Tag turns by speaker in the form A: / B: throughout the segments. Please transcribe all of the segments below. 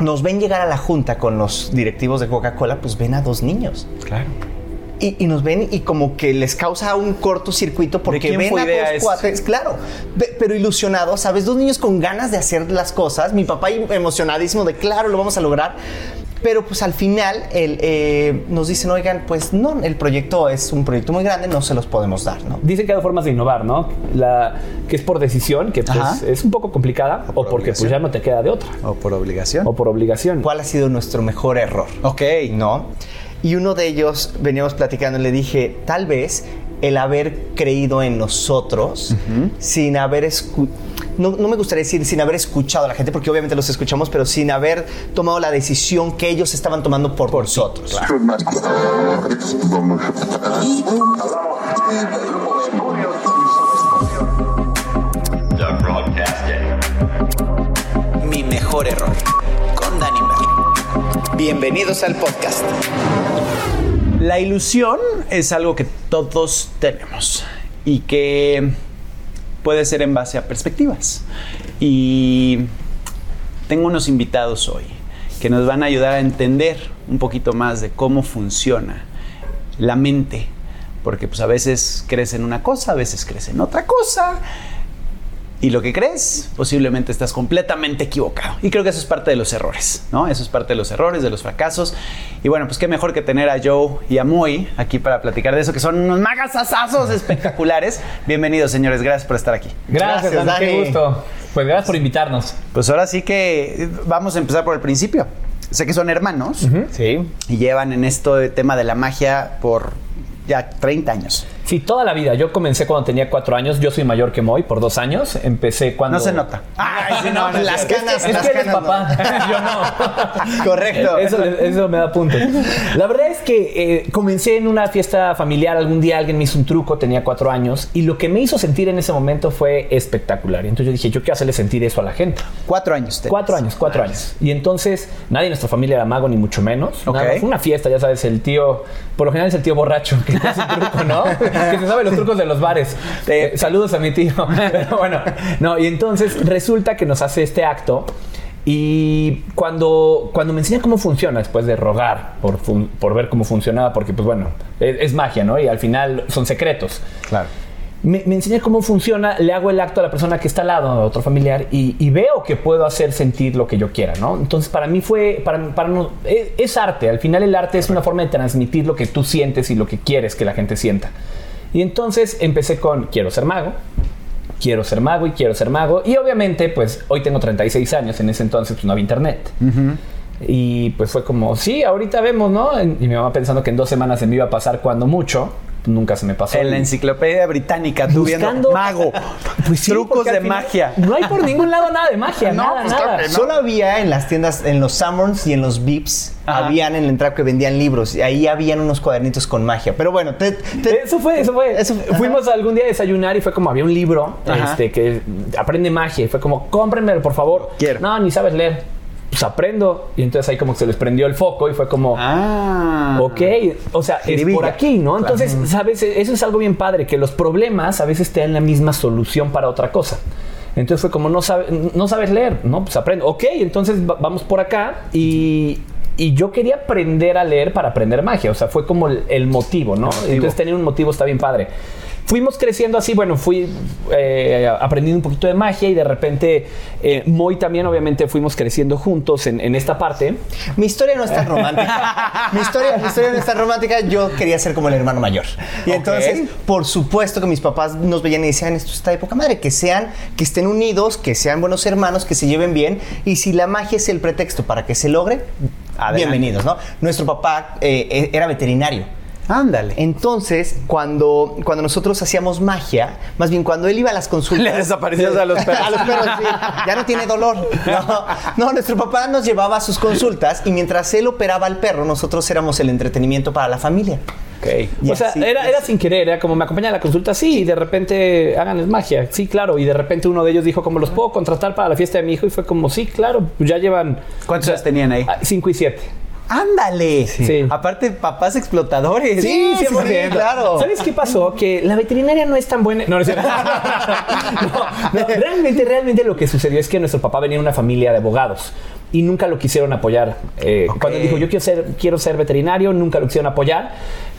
A: nos ven llegar a la junta con los directivos de Coca-Cola, pues ven a dos niños.
B: Claro.
A: Y, y, nos ven y como que les causa un cortocircuito porque ven a dos cuates, claro, pero ilusionados, ¿sabes? Dos niños con ganas de hacer las cosas, mi papá emocionadísimo de, claro, lo vamos a lograr, pero pues al final eh, nos dicen, oigan, pues no, el proyecto es un proyecto muy grande, no se los podemos dar, ¿no?
B: Dicen que hay formas de innovar, ¿no? La, que es por decisión, que pues, es un poco complicada, o, porque pues, ya no te queda de otra.
A: O por obligación.
B: O por obligación.
A: ¿Cuál ha sido nuestro mejor error?
B: Ok.
A: ¿No? Y uno de ellos, veníamos platicando, le dije, tal vez el haber creído en nosotros sin haber escuchado no, me gustaría decir sin haber escuchado a la gente, porque obviamente los escuchamos, pero sin haber tomado la decisión que ellos estaban tomando por, por nosotros. Mi mejor error con Dani Bienvenidos al podcast. La ilusión es algo que todos tenemos y que puede ser en base a perspectivas. Y tengo unos invitados hoy que nos van a ayudar a entender un poquito más de cómo funciona la mente, porque pues a veces crece en una cosa, a veces crece en otra cosa, y lo que crees, posiblemente estás completamente equivocado. Y creo que eso es parte de los errores, ¿no? Eso es parte de los errores, de los fracasos. Y bueno, pues qué mejor que tener a Joe y a Moy aquí para platicar de eso, que son unos magasasazos espectaculares. Bienvenidos, señores, gracias por estar aquí.
B: Gracias, Dani. qué gusto. Pues gracias por invitarnos.
A: Pues ahora sí que vamos a empezar por el principio. Sé que son hermanos.
B: Sí.
A: Y llevan en esto de tema de la magia por ya 30 años.
B: Sí, toda la vida. Yo comencé cuando tenía cuatro años. Yo soy mayor que Moy por dos años. Empecé cuando.
A: No se nota. no, las canas. las
B: papá. Yo
A: no. Correcto.
B: Eso, me da punto La verdad es que eh, comencé en una fiesta familiar. Algún día alguien me hizo un truco. Tenía cuatro años. Y lo que me hizo sentir en ese momento fue espectacular. Y entonces yo dije, yo qué hacerle sentir eso a la gente.
A: Cuatro años.
B: Cuatro años, cuatro años. Y entonces nadie en nuestra familia era mago, ni mucho menos. una fiesta, ya sabes, el tío. Por lo general es el tío borracho que hace truco, ¿no? que se sabe los trucos de los bares. Eh, saludos a mi tío. bueno, no, y entonces resulta que nos hace este acto. Y cuando, cuando me enseña cómo funciona, después de rogar por, por ver cómo funcionaba, porque pues bueno, e, es, magia, ¿no? Y al final son secretos.
A: Claro.
B: Me, enseña cómo funciona, le hago el acto a la persona que está al lado, a otro familiar, y, veo que puedo hacer sentir lo que yo quiera, ¿no? Entonces para mí fue, para, para e, es arte, al final el arte es una forma de transmitir lo que tú sientes y lo que quieres que la gente sienta. Y entonces empecé con quiero ser mago, quiero ser mago y quiero ser mago. Y obviamente, pues hoy tengo 36 años, en ese entonces pues, no había internet. Y pues fue como, sí, ahorita vemos, ¿no? Y mi mamá pensando que en dos semanas se me iba a pasar cuando mucho nunca se me pasó.
A: En la enciclopedia británica, tú viendo mago, pues trucos de magia.
B: No hay por ningún lado nada de magia, no, nada, pues
A: Solo había en las tiendas, en los Summons y en los Vips, habían en la entrada que vendían libros y ahí habían unos cuadernitos con magia. Pero bueno,
B: eso fue, eso fue. Fuimos algún día a desayunar y fue como había un libro este, que aprende magia fue como, cómprenmelo, por favor.
A: Quiero.
B: No, ni sabes leer pues aprendo. Y entonces ahí como que se les prendió el foco y fue como, ah, ok, o sea, es por aquí, ¿no? Entonces, ¿sabes? Eso es algo bien padre, que los problemas a veces te dan la misma solución para otra cosa. Entonces fue como, no, no sabes leer, ¿no? Pues aprendo. Ok, entonces vamos por acá y, y yo quería aprender a leer para aprender magia. O sea, fue como el, motivo, ¿no? Entonces tener un motivo está bien padre fuimos creciendo así, bueno, fui eh, aprendiendo un poquito de magia y de repente eh, Moy también, obviamente, fuimos creciendo juntos en, esta parte.
A: Mi historia no es tan romántica. mi, historia, no es tan romántica. Yo quería ser como el hermano mayor. Y entonces, por supuesto que mis papás nos veían y decían, esto está de poca madre, que sean, que estén unidos, que sean buenos hermanos, que se lleven bien. Y si la magia es el pretexto para que se logre, bienvenidos, ¿no? Nuestro papá eh, e, era veterinario.
B: Ándale.
A: Entonces, cuando, cuando nosotros hacíamos magia, más bien cuando él iba a las consultas.
B: Le
A: a los perros. Ya no tiene dolor. No, nuestro papá nos llevaba a sus consultas y mientras él operaba al perro, nosotros éramos el entretenimiento para la familia.
B: Okay. o sea, era, sin querer, era como me acompaña a la consulta, sí, y de repente háganles magia, sí, claro. Y de repente uno de ellos dijo, como los puedo contratar para la fiesta de mi hijo, y fue como, sí, claro, ya llevan.
A: ¿Cuántos tenían ahí? Ah,
B: cinco y siete
A: ándale. Sí. Aparte, papás explotadores.
B: Sí, sí, claro. ¿Sabes qué pasó? Que la veterinaria no es tan buena. No, no, no, realmente, realmente lo que sucedió es que nuestro papá venía de una familia de abogados y nunca lo quisieron apoyar. Eh, cuando él dijo, yo quiero ser, quiero ser veterinario, nunca lo quisieron apoyar.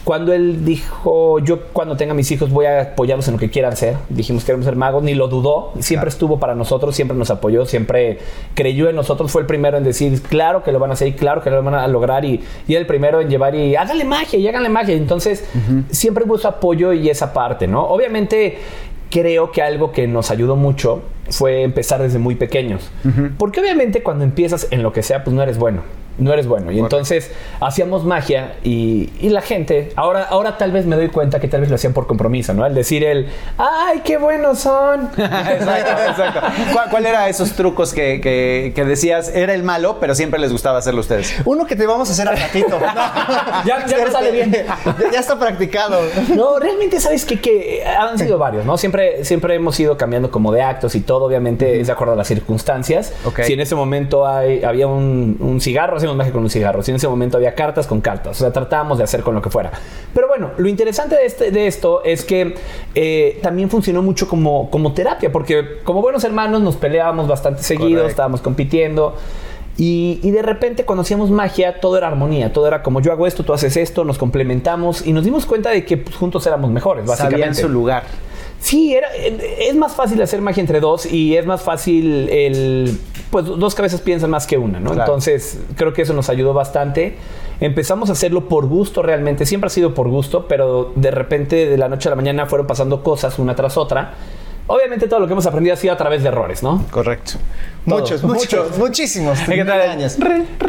B: Cuando él dijo, yo cuando tenga mis hijos voy a apoyarlos en lo que quieran ser, dijimos queremos ser magos, ni lo dudó, siempre estuvo para nosotros, siempre nos apoyó, siempre creyó en nosotros, fue el primero en decir, claro que lo van a hacer y claro que lo van a lograr y, y el primero en llevar y háganle magia y háganle magia. Entonces, siempre hubo su apoyo y esa parte, ¿no? Obviamente, creo que algo que nos ayudó mucho fue empezar desde muy pequeños. Porque obviamente cuando empiezas en lo que sea, pues no eres bueno no eres bueno. Y entonces hacíamos magia y, la gente, ahora, tal vez me doy cuenta que tal vez lo hacían por compromiso, ¿no? Al decir el, ¡ay, qué buenos son! exacto,
A: exacto. ¿Cuál, era esos trucos que, decías, era el malo, pero siempre les gustaba hacerlo a ustedes?
B: Uno que te vamos a hacer al ratito.
A: ya, sale bien. ya está practicado.
B: No, realmente sabes que, han sido varios, ¿no? Siempre, siempre hemos ido cambiando como de actos y todo, obviamente, es de acuerdo a las circunstancias. Si en ese momento había un, cigarro, magia con un cigarro. Si en ese momento había cartas con cartas. O sea, tratábamos de hacer con lo que fuera. Pero bueno, lo interesante de, este, de esto es que eh, también funcionó mucho como, como terapia, porque como buenos hermanos nos peleábamos bastante seguido, estábamos compitiendo. Y, de repente cuando hacíamos magia, todo era armonía, todo era como yo hago esto, tú haces esto, nos complementamos y nos dimos cuenta de que pues, juntos éramos mejores, básicamente. en
A: su lugar.
B: Sí, era, es más fácil hacer magia entre dos y es más fácil el... Pues dos cabezas piensan más que una, ¿no? Entonces creo que eso nos ayudó bastante. Empezamos a hacerlo por gusto realmente, siempre ha sido por gusto, pero de repente de la noche a la mañana fueron pasando cosas una tras otra. Obviamente todo lo que hemos aprendido ha sido a través de errores, ¿no?
A: Correcto. Muchos, muchos, muchísimos. ¿Qué tal?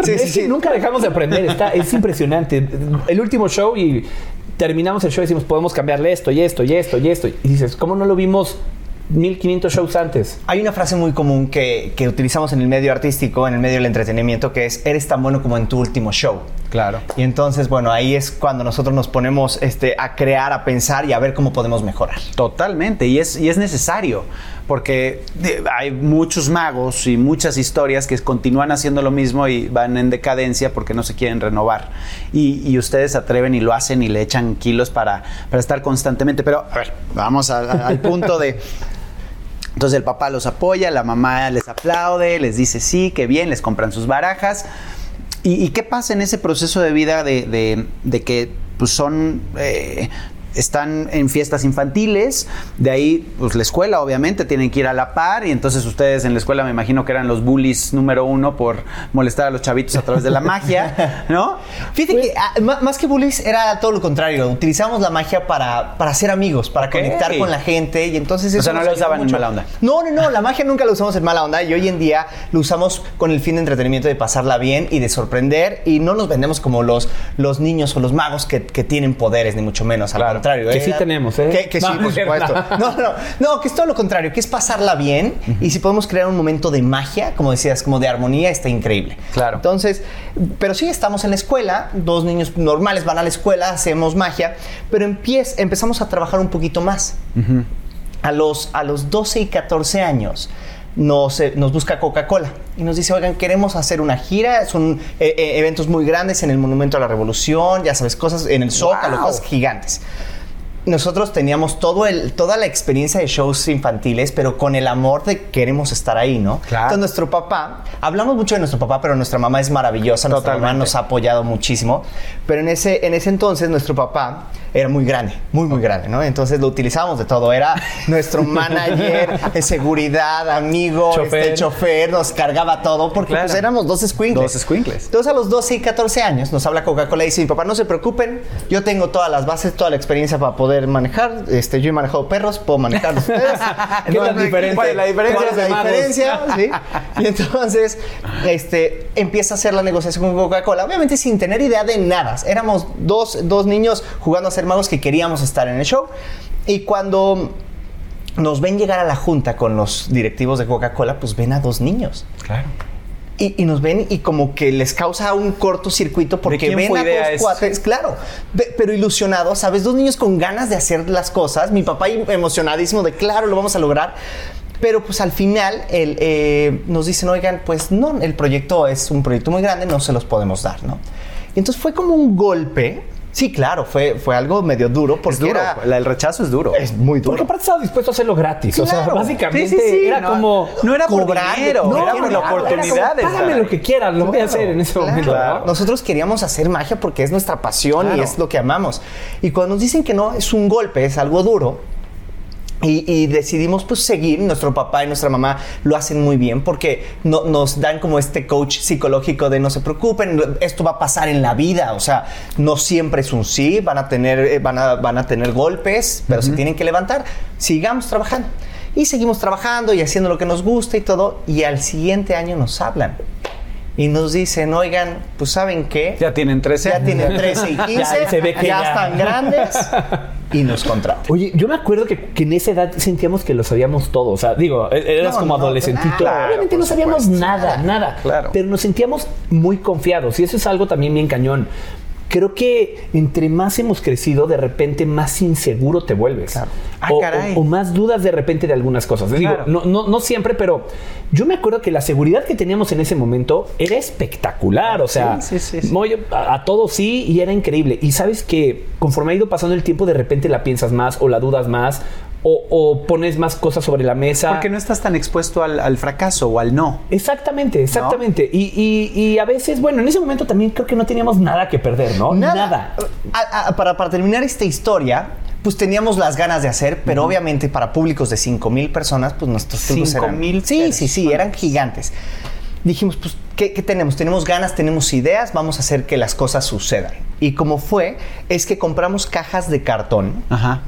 B: sí, sí, sí. Nunca dejamos de aprender, es impresionante. El último show y terminamos el show y decimos, podemos cambiarle esto y esto y esto y esto. Y dices, ¿cómo no lo vimos 1500 shows antes.
A: Hay una frase muy común que, que, utilizamos en el medio artístico, en el medio del entretenimiento, que es, eres tan bueno como en tu último show.
B: Claro.
A: Y entonces, bueno, ahí es cuando nosotros nos ponemos este, a crear, a pensar y a ver cómo podemos mejorar.
B: Totalmente, y es, es necesario, porque hay muchos magos y muchas historias que continúan haciendo lo mismo y van en decadencia porque no se quieren renovar. Y, ustedes ustedes atreven y lo hacen y le echan kilos para, para estar constantemente. Pero, a ver, vamos al punto de... Entonces el papá los apoya, la mamá les aplaude, les dice sí, qué bien, les compran sus barajas
A: ¿Y, qué pasa en ese proceso de vida de, de, que pues son eh, están en fiestas infantiles, de ahí pues la escuela obviamente tienen que ir a la par y entonces ustedes en la escuela me imagino que eran los bullies número uno por molestar a los chavitos a través de la magia, ¿no?
B: Fíjate que ah, más que bullies era todo lo contrario, utilizamos la magia para, para hacer amigos, para conectar con la gente y entonces... Eso o
A: sea, no
B: la
A: usaban mucho. en mala onda.
B: No, no, no, la magia nunca la usamos en mala onda y hoy en día lo usamos con el fin de entretenimiento, de pasarla bien y de sorprender y no nos vendemos como los, los niños o los magos que, que tienen poderes, ni mucho menos. Claro.
A: Que ¿eh? sí tenemos,
B: ¿eh? Que, sí, No, no, no, que es todo lo contrario, que es pasarla bien y si podemos crear un momento de magia, como decías, como de armonía, está increíble.
A: Claro.
B: Entonces, pero sí estamos en la escuela, dos niños normales van a la escuela, hacemos magia, pero empezamos a trabajar un poquito más. a, los, a los 12 y 14 años. Nos, eh, nos, busca Coca-Cola y nos dice, oigan, queremos hacer una gira, son eh, eventos muy grandes en el Monumento a la Revolución, ya sabes, cosas en el Zócalo, cosas gigantes nosotros teníamos todo el, toda la experiencia de shows infantiles, pero con el amor de queremos estar ahí, ¿no? Claro. Entonces, nuestro papá, hablamos mucho de nuestro papá, pero nuestra mamá es maravillosa, nuestra mamá nos ha apoyado muchísimo, pero en ese, en ese entonces nuestro papá era muy grande, muy, muy grande, ¿no? Entonces lo utilizábamos de todo, era nuestro manager, de seguridad, amigo, este, chofer. Este, chofer, nos cargaba todo, porque pues éramos dos squinkles.
A: Dos squinkles.
B: Entonces a los 12 y 14 años nos habla Coca-Cola y dice, mi papá, no se preocupen, yo tengo todas las bases, toda la experiencia para poder manejar. Este, yo he manejado perros, puedo manejar
A: ustedes. la diferencia? ¿Cuál
B: la diferencia? Y entonces este, empieza a hacer la negociación con Coca-Cola, obviamente sin tener idea de nada. Éramos dos, dos niños jugando a ser magos que queríamos estar en el show. Y cuando nos ven llegar a la junta con los directivos de Coca-Cola, pues ven a dos niños.
A: Claro.
B: Y, nos ven y como que les causa un cortocircuito porque ven a dos cuates, claro, pero ilusionados, ¿sabes? Dos niños con ganas de hacer las cosas, mi papá emocionadísimo de, claro, lo vamos a lograr, pero pues al final eh, nos dicen, oigan, pues no, el proyecto es un proyecto muy grande, no se los podemos dar, ¿no? Y entonces fue como un golpe
A: Sí, claro, fue, fue algo medio duro porque
B: el rechazo es duro.
A: Es muy duro.
B: Porque aparte estaba dispuesto a hacerlo gratis. O sea, básicamente era como.
A: No era por dinero, no, era por la oportunidad.
B: Págame lo que quieras, lo voy a hacer en ese momento.
A: Nosotros queríamos hacer magia porque es nuestra pasión y es lo que amamos. Y cuando nos dicen que no, es un golpe, es algo duro y, decidimos pues seguir, nuestro papá y nuestra mamá lo hacen muy bien porque nos dan como este coach psicológico de no se preocupen, esto va a pasar en la vida, o sea, no siempre es un sí, van a tener, eh, van a, van a tener golpes, pero se tienen que levantar, sigamos trabajando. Y seguimos trabajando y haciendo lo que nos gusta y todo, y al siguiente año nos hablan y nos dicen, oigan, pues ¿saben qué?
B: Ya tienen 13.
A: Ya tienen 13 y 15, ya, ve que ya, están grandes y nos contra
B: Oye, yo me acuerdo que, en esa edad sentíamos que lo sabíamos todo. O sea, digo, e-, eras como adolescentito. Claro, Obviamente no sabíamos nada, nada.
A: Claro.
B: Pero nos sentíamos muy confiados. Y eso es algo también bien cañón creo que entre más hemos crecido, de repente más inseguro te vuelves. Ah, o, más dudas de repente de algunas cosas. Digo, no, no, no, siempre, pero yo me acuerdo que la seguridad que teníamos en ese momento era espectacular. O sea, a, a todos sí y era increíble. Y sabes que conforme ha ido pasando el tiempo, de repente la piensas más o la dudas más o, pones más cosas sobre la mesa.
A: Porque no estás tan expuesto al, fracaso o al no.
B: Exactamente, exactamente. Y, a veces, bueno, en ese momento también creo que no teníamos nada que perder, ¿no?
A: Nada. para, para terminar esta historia, pues teníamos las ganas de hacer, pero obviamente para públicos de 5 mil personas, pues nuestros trucos eran...
B: mil?
A: Sí, sí, sí, eran gigantes. Dijimos, pues, ¿qué, ¿qué, tenemos? Tenemos ganas, tenemos ideas, vamos a hacer que las cosas sucedan. Y como fue, es que compramos cajas de cartón Ajá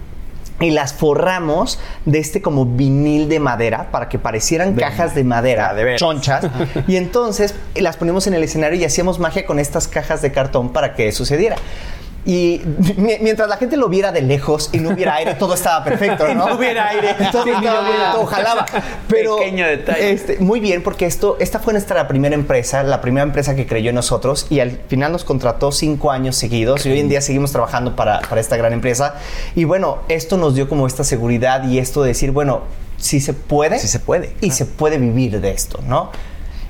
A: y las forramos de este como vinil de madera para que parecieran cajas de madera, ah, de chonchas. y entonces eh, las ponemos en el escenario y hacíamos magia con estas cajas de cartón para que sucediera. Y mientras la gente lo viera de lejos y no hubiera aire, todo estaba perfecto,
B: ¿no? no hubiera aire,
A: todo, todo jalaba. Pero, Pequeño detalle. Este, muy bien, porque esto, esta fue nuestra primera empresa, la primera empresa que creyó en nosotros y al final nos contrató cinco años seguidos y hoy en día seguimos trabajando para, esta gran empresa. Y bueno, esto nos dio como esta seguridad y esto de decir, bueno, si se puede.
B: Si se puede.
A: Y se puede vivir de esto, ¿no?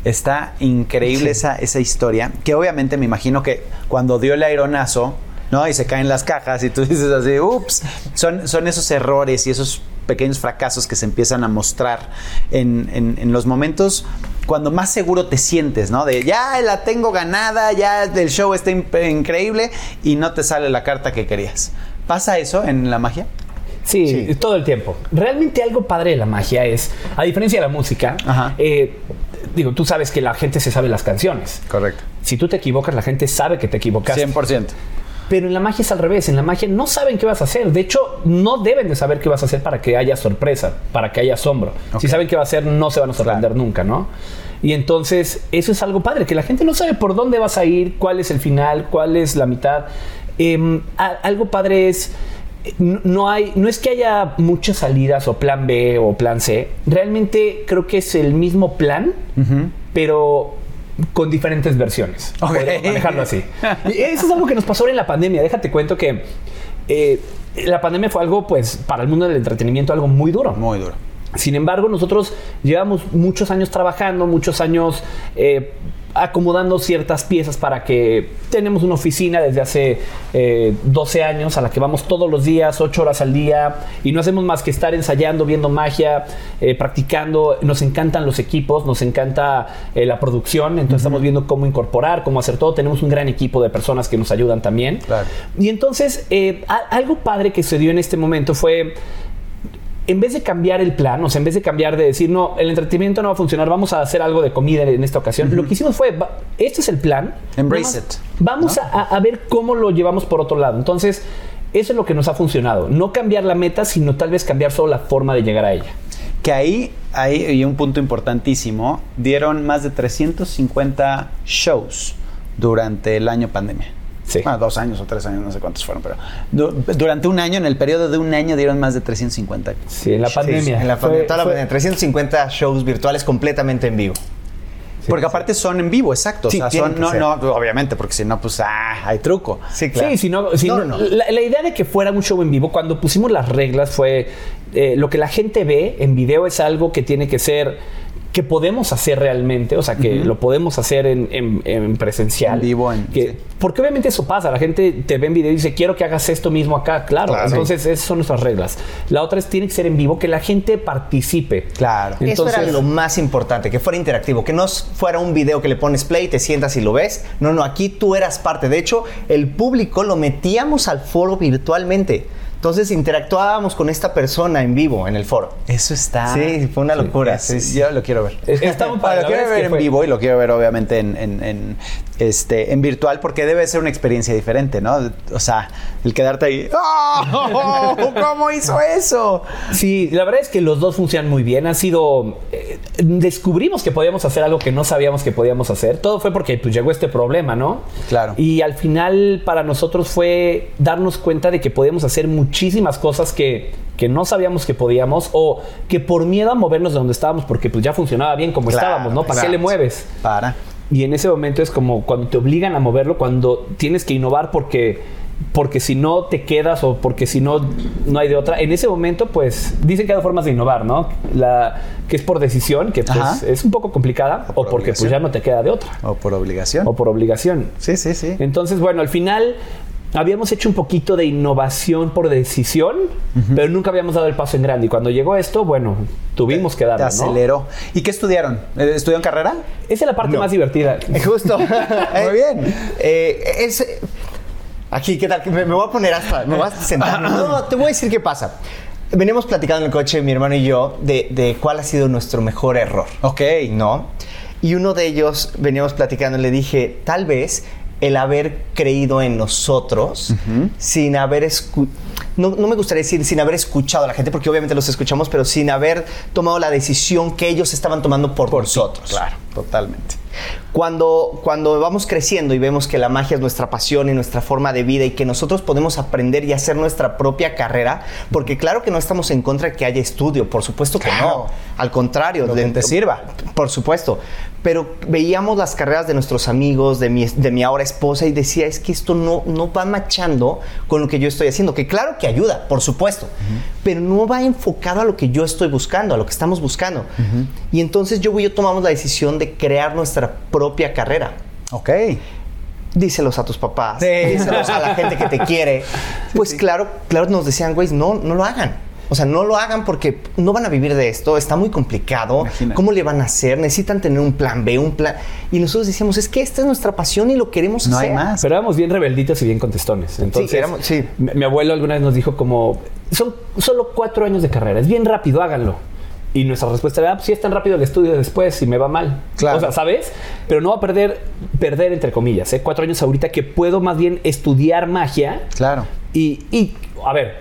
B: Está increíble esa, esa historia, que obviamente me imagino que cuando dio el aeronazo, ¿no? Y se caen las cajas y tú dices así, ups, son, son esos errores y esos pequeños fracasos que se empiezan a mostrar en, los momentos cuando más seguro te sientes, ¿no? De ya la tengo ganada, ya el show está increíble y no te sale la carta que querías. ¿Pasa eso en la magia?
A: Sí, todo el tiempo. Realmente algo padre de la magia es, a diferencia de la música, eh, digo, tú sabes que la gente se sabe las canciones.
B: Correcto.
A: Si tú te equivocas, la gente sabe que te
B: equivocaste. 100%.
A: Pero en la magia es al revés, en la magia no saben qué vas a hacer. De hecho, no deben de saber qué vas a hacer para que haya sorpresa, para que haya asombro. Si saben qué va a hacer, no se van a sorprender nunca, ¿no? Y entonces, eso es algo padre, que la gente no sabe por dónde vas a ir, cuál es el final, cuál es la mitad. Em, algo padre es no hay, no es que haya muchas salidas o plan B o plan C. Realmente creo que es el mismo plan, pero con diferentes versiones. Okay. Manejarlo así. eso es algo que nos pasó en la pandemia. Déjate cuento que eh, la pandemia fue algo, pues, para el mundo del entretenimiento, algo muy duro.
B: Muy duro.
A: Sin embargo, nosotros llevamos muchos años trabajando, muchos años eh, acomodando ciertas piezas para que tenemos una oficina desde hace 12 eh, años a la que vamos todos los días, 8 horas al día, y no hacemos más que estar ensayando, viendo magia, eh, practicando. Nos encantan los equipos, nos encanta eh, la producción, entonces estamos viendo cómo incorporar, cómo hacer todo. Tenemos un gran equipo de personas que nos ayudan también. Y entonces, algo padre que se dio en este momento fue en vez de cambiar el plan, o sea, en vez de cambiar de decir, no, el entretenimiento no va a funcionar, vamos a hacer algo de comida en esta ocasión, lo que hicimos fue, este es el plan.
B: Embrace
A: vamos, it. Vamos a, ver cómo lo llevamos por otro lado. Entonces, eso es lo que nos ha funcionado. No cambiar la meta, sino tal vez cambiar solo la forma de llegar a ella.
B: Que ahí, ahí hay un punto importantísimo, dieron más de 350 shows durante el año pandemia dos años o tres años, no sé cuántos fueron, pero durante un año, en el periodo de un año, dieron más de 350.
A: Sí, en la pandemia. Sí, en la
B: pandemia. 350 shows virtuales completamente en vivo. porque aparte son en vivo, exacto. o son,
A: no, no, obviamente, porque si no, pues ah, hay truco.
B: Sí, claro. si no, La, idea de que fuera un show en vivo, cuando pusimos las reglas, fue eh, lo que la gente ve en video es algo que tiene que ser que podemos hacer realmente, o sea, que lo podemos hacer en, presencial. En
A: vivo,
B: que, Porque obviamente eso pasa, la gente te ve en video y dice, quiero que hagas esto mismo acá, claro. entonces, esas son nuestras reglas. La otra es, tiene que ser en vivo, que la gente participe.
A: Claro. Entonces, eso era lo más importante, que fuera interactivo, que no fuera un video que le pones play, te sientas y lo ves. No, no, aquí tú eras parte. De hecho, el público lo metíamos al foro virtualmente. Entonces interactuábamos con esta persona en vivo en el foro.
B: Eso está.
A: Sí, fue una locura.
B: Yo lo quiero ver.
A: Lo quiero ver en vivo y lo quiero ver obviamente en este, en virtual, porque debe ser una experiencia diferente, ¿no? O sea, el quedarte ahí, ¡Oh! ¿Cómo hizo eso?
B: Sí, la verdad es que los dos funcionan muy bien. Ha sido. Eh, descubrimos que podíamos hacer algo que no sabíamos que podíamos hacer. Todo fue porque pues, llegó este problema, ¿no?
A: Claro.
B: Y al final, para nosotros fue darnos cuenta de que podíamos hacer muchísimas cosas que, no sabíamos que podíamos o que por miedo a movernos de donde estábamos, porque pues ya funcionaba bien como estábamos, ¿no? ¿Para qué le mueves?
A: Para.
B: Y en ese momento es como cuando te obligan a moverlo, cuando tienes que innovar porque porque si no te quedas o porque si no no hay de otra. En ese momento, pues dicen que hay formas de innovar, ¿no? La que es por decisión, que pues, es un poco complicada, o, porque pues ya no te queda de otra.
A: O por obligación.
B: O por obligación.
A: Sí, sí, sí.
B: Entonces, bueno, al final habíamos hecho un poquito de innovación por decisión, pero nunca habíamos dado el paso en grande. Y cuando llegó esto, bueno, tuvimos que darlo.
A: Te aceleró. ¿Y qué estudiaron? Eh, ¿Estudiaron carrera?
B: Esa es la parte más divertida.
A: Justo. Muy bien. Eh, aquí, ¿qué tal? Me, voy a poner hasta. Me vas a sentar. No, te voy a decir qué pasa. Venimos platicando en el coche, mi hermano y yo, de, de cuál ha sido nuestro mejor error.
B: Ok.
A: ¿No? Y uno de ellos veníamos platicando, le dije, tal vez el haber creído en nosotros sin haber no, no, me gustaría decir sin haber escuchado a la gente, porque obviamente los escuchamos, pero sin haber tomado la decisión que ellos estaban tomando por, nosotros.
B: claro, totalmente.
A: Cuando, cuando vamos creciendo y vemos que la magia es nuestra pasión y nuestra forma de vida y que nosotros podemos aprender y hacer nuestra propia carrera, porque claro que no estamos en contra
B: de
A: que haya estudio, por supuesto que no, al contrario,
B: de, te sirva.
A: Por supuesto, pero veíamos las carreras de nuestros amigos, de mi, de mi ahora esposa y decía, es que esto no, no va machando con lo que yo estoy haciendo, que claro que ayuda, por supuesto, pero no va enfocado a lo que yo estoy buscando, a lo que estamos buscando. Y entonces yo y yo tomamos la decisión de crear nuestra propia propia carrera.
B: Ok.
A: Díselos a tus papás, díselos a la gente que te quiere. Pues claro, claro, nos decían, güey, no, no lo hagan. O sea, no lo hagan porque no van a vivir de esto, está muy complicado. ¿Cómo le van a hacer? Necesitan tener un plan B, un plan. Y nosotros decíamos, es que esta es nuestra pasión y lo queremos no hacer. hay
B: más. Pero éramos bien rebelditos y bien contestones. Entonces,
A: sí, sí.
B: mi, abuelo alguna vez nos dijo como, son solo cuatro años de carrera, es bien rápido, háganlo. Y nuestra respuesta era, ah, si pues es tan rápido el estudio después, si me va mal. Claro. O sea, ¿sabes? Pero no va a perder, perder entre comillas, ¿eh? cuatro años ahorita que puedo más bien estudiar magia.
A: Claro.
B: Y, y a ver,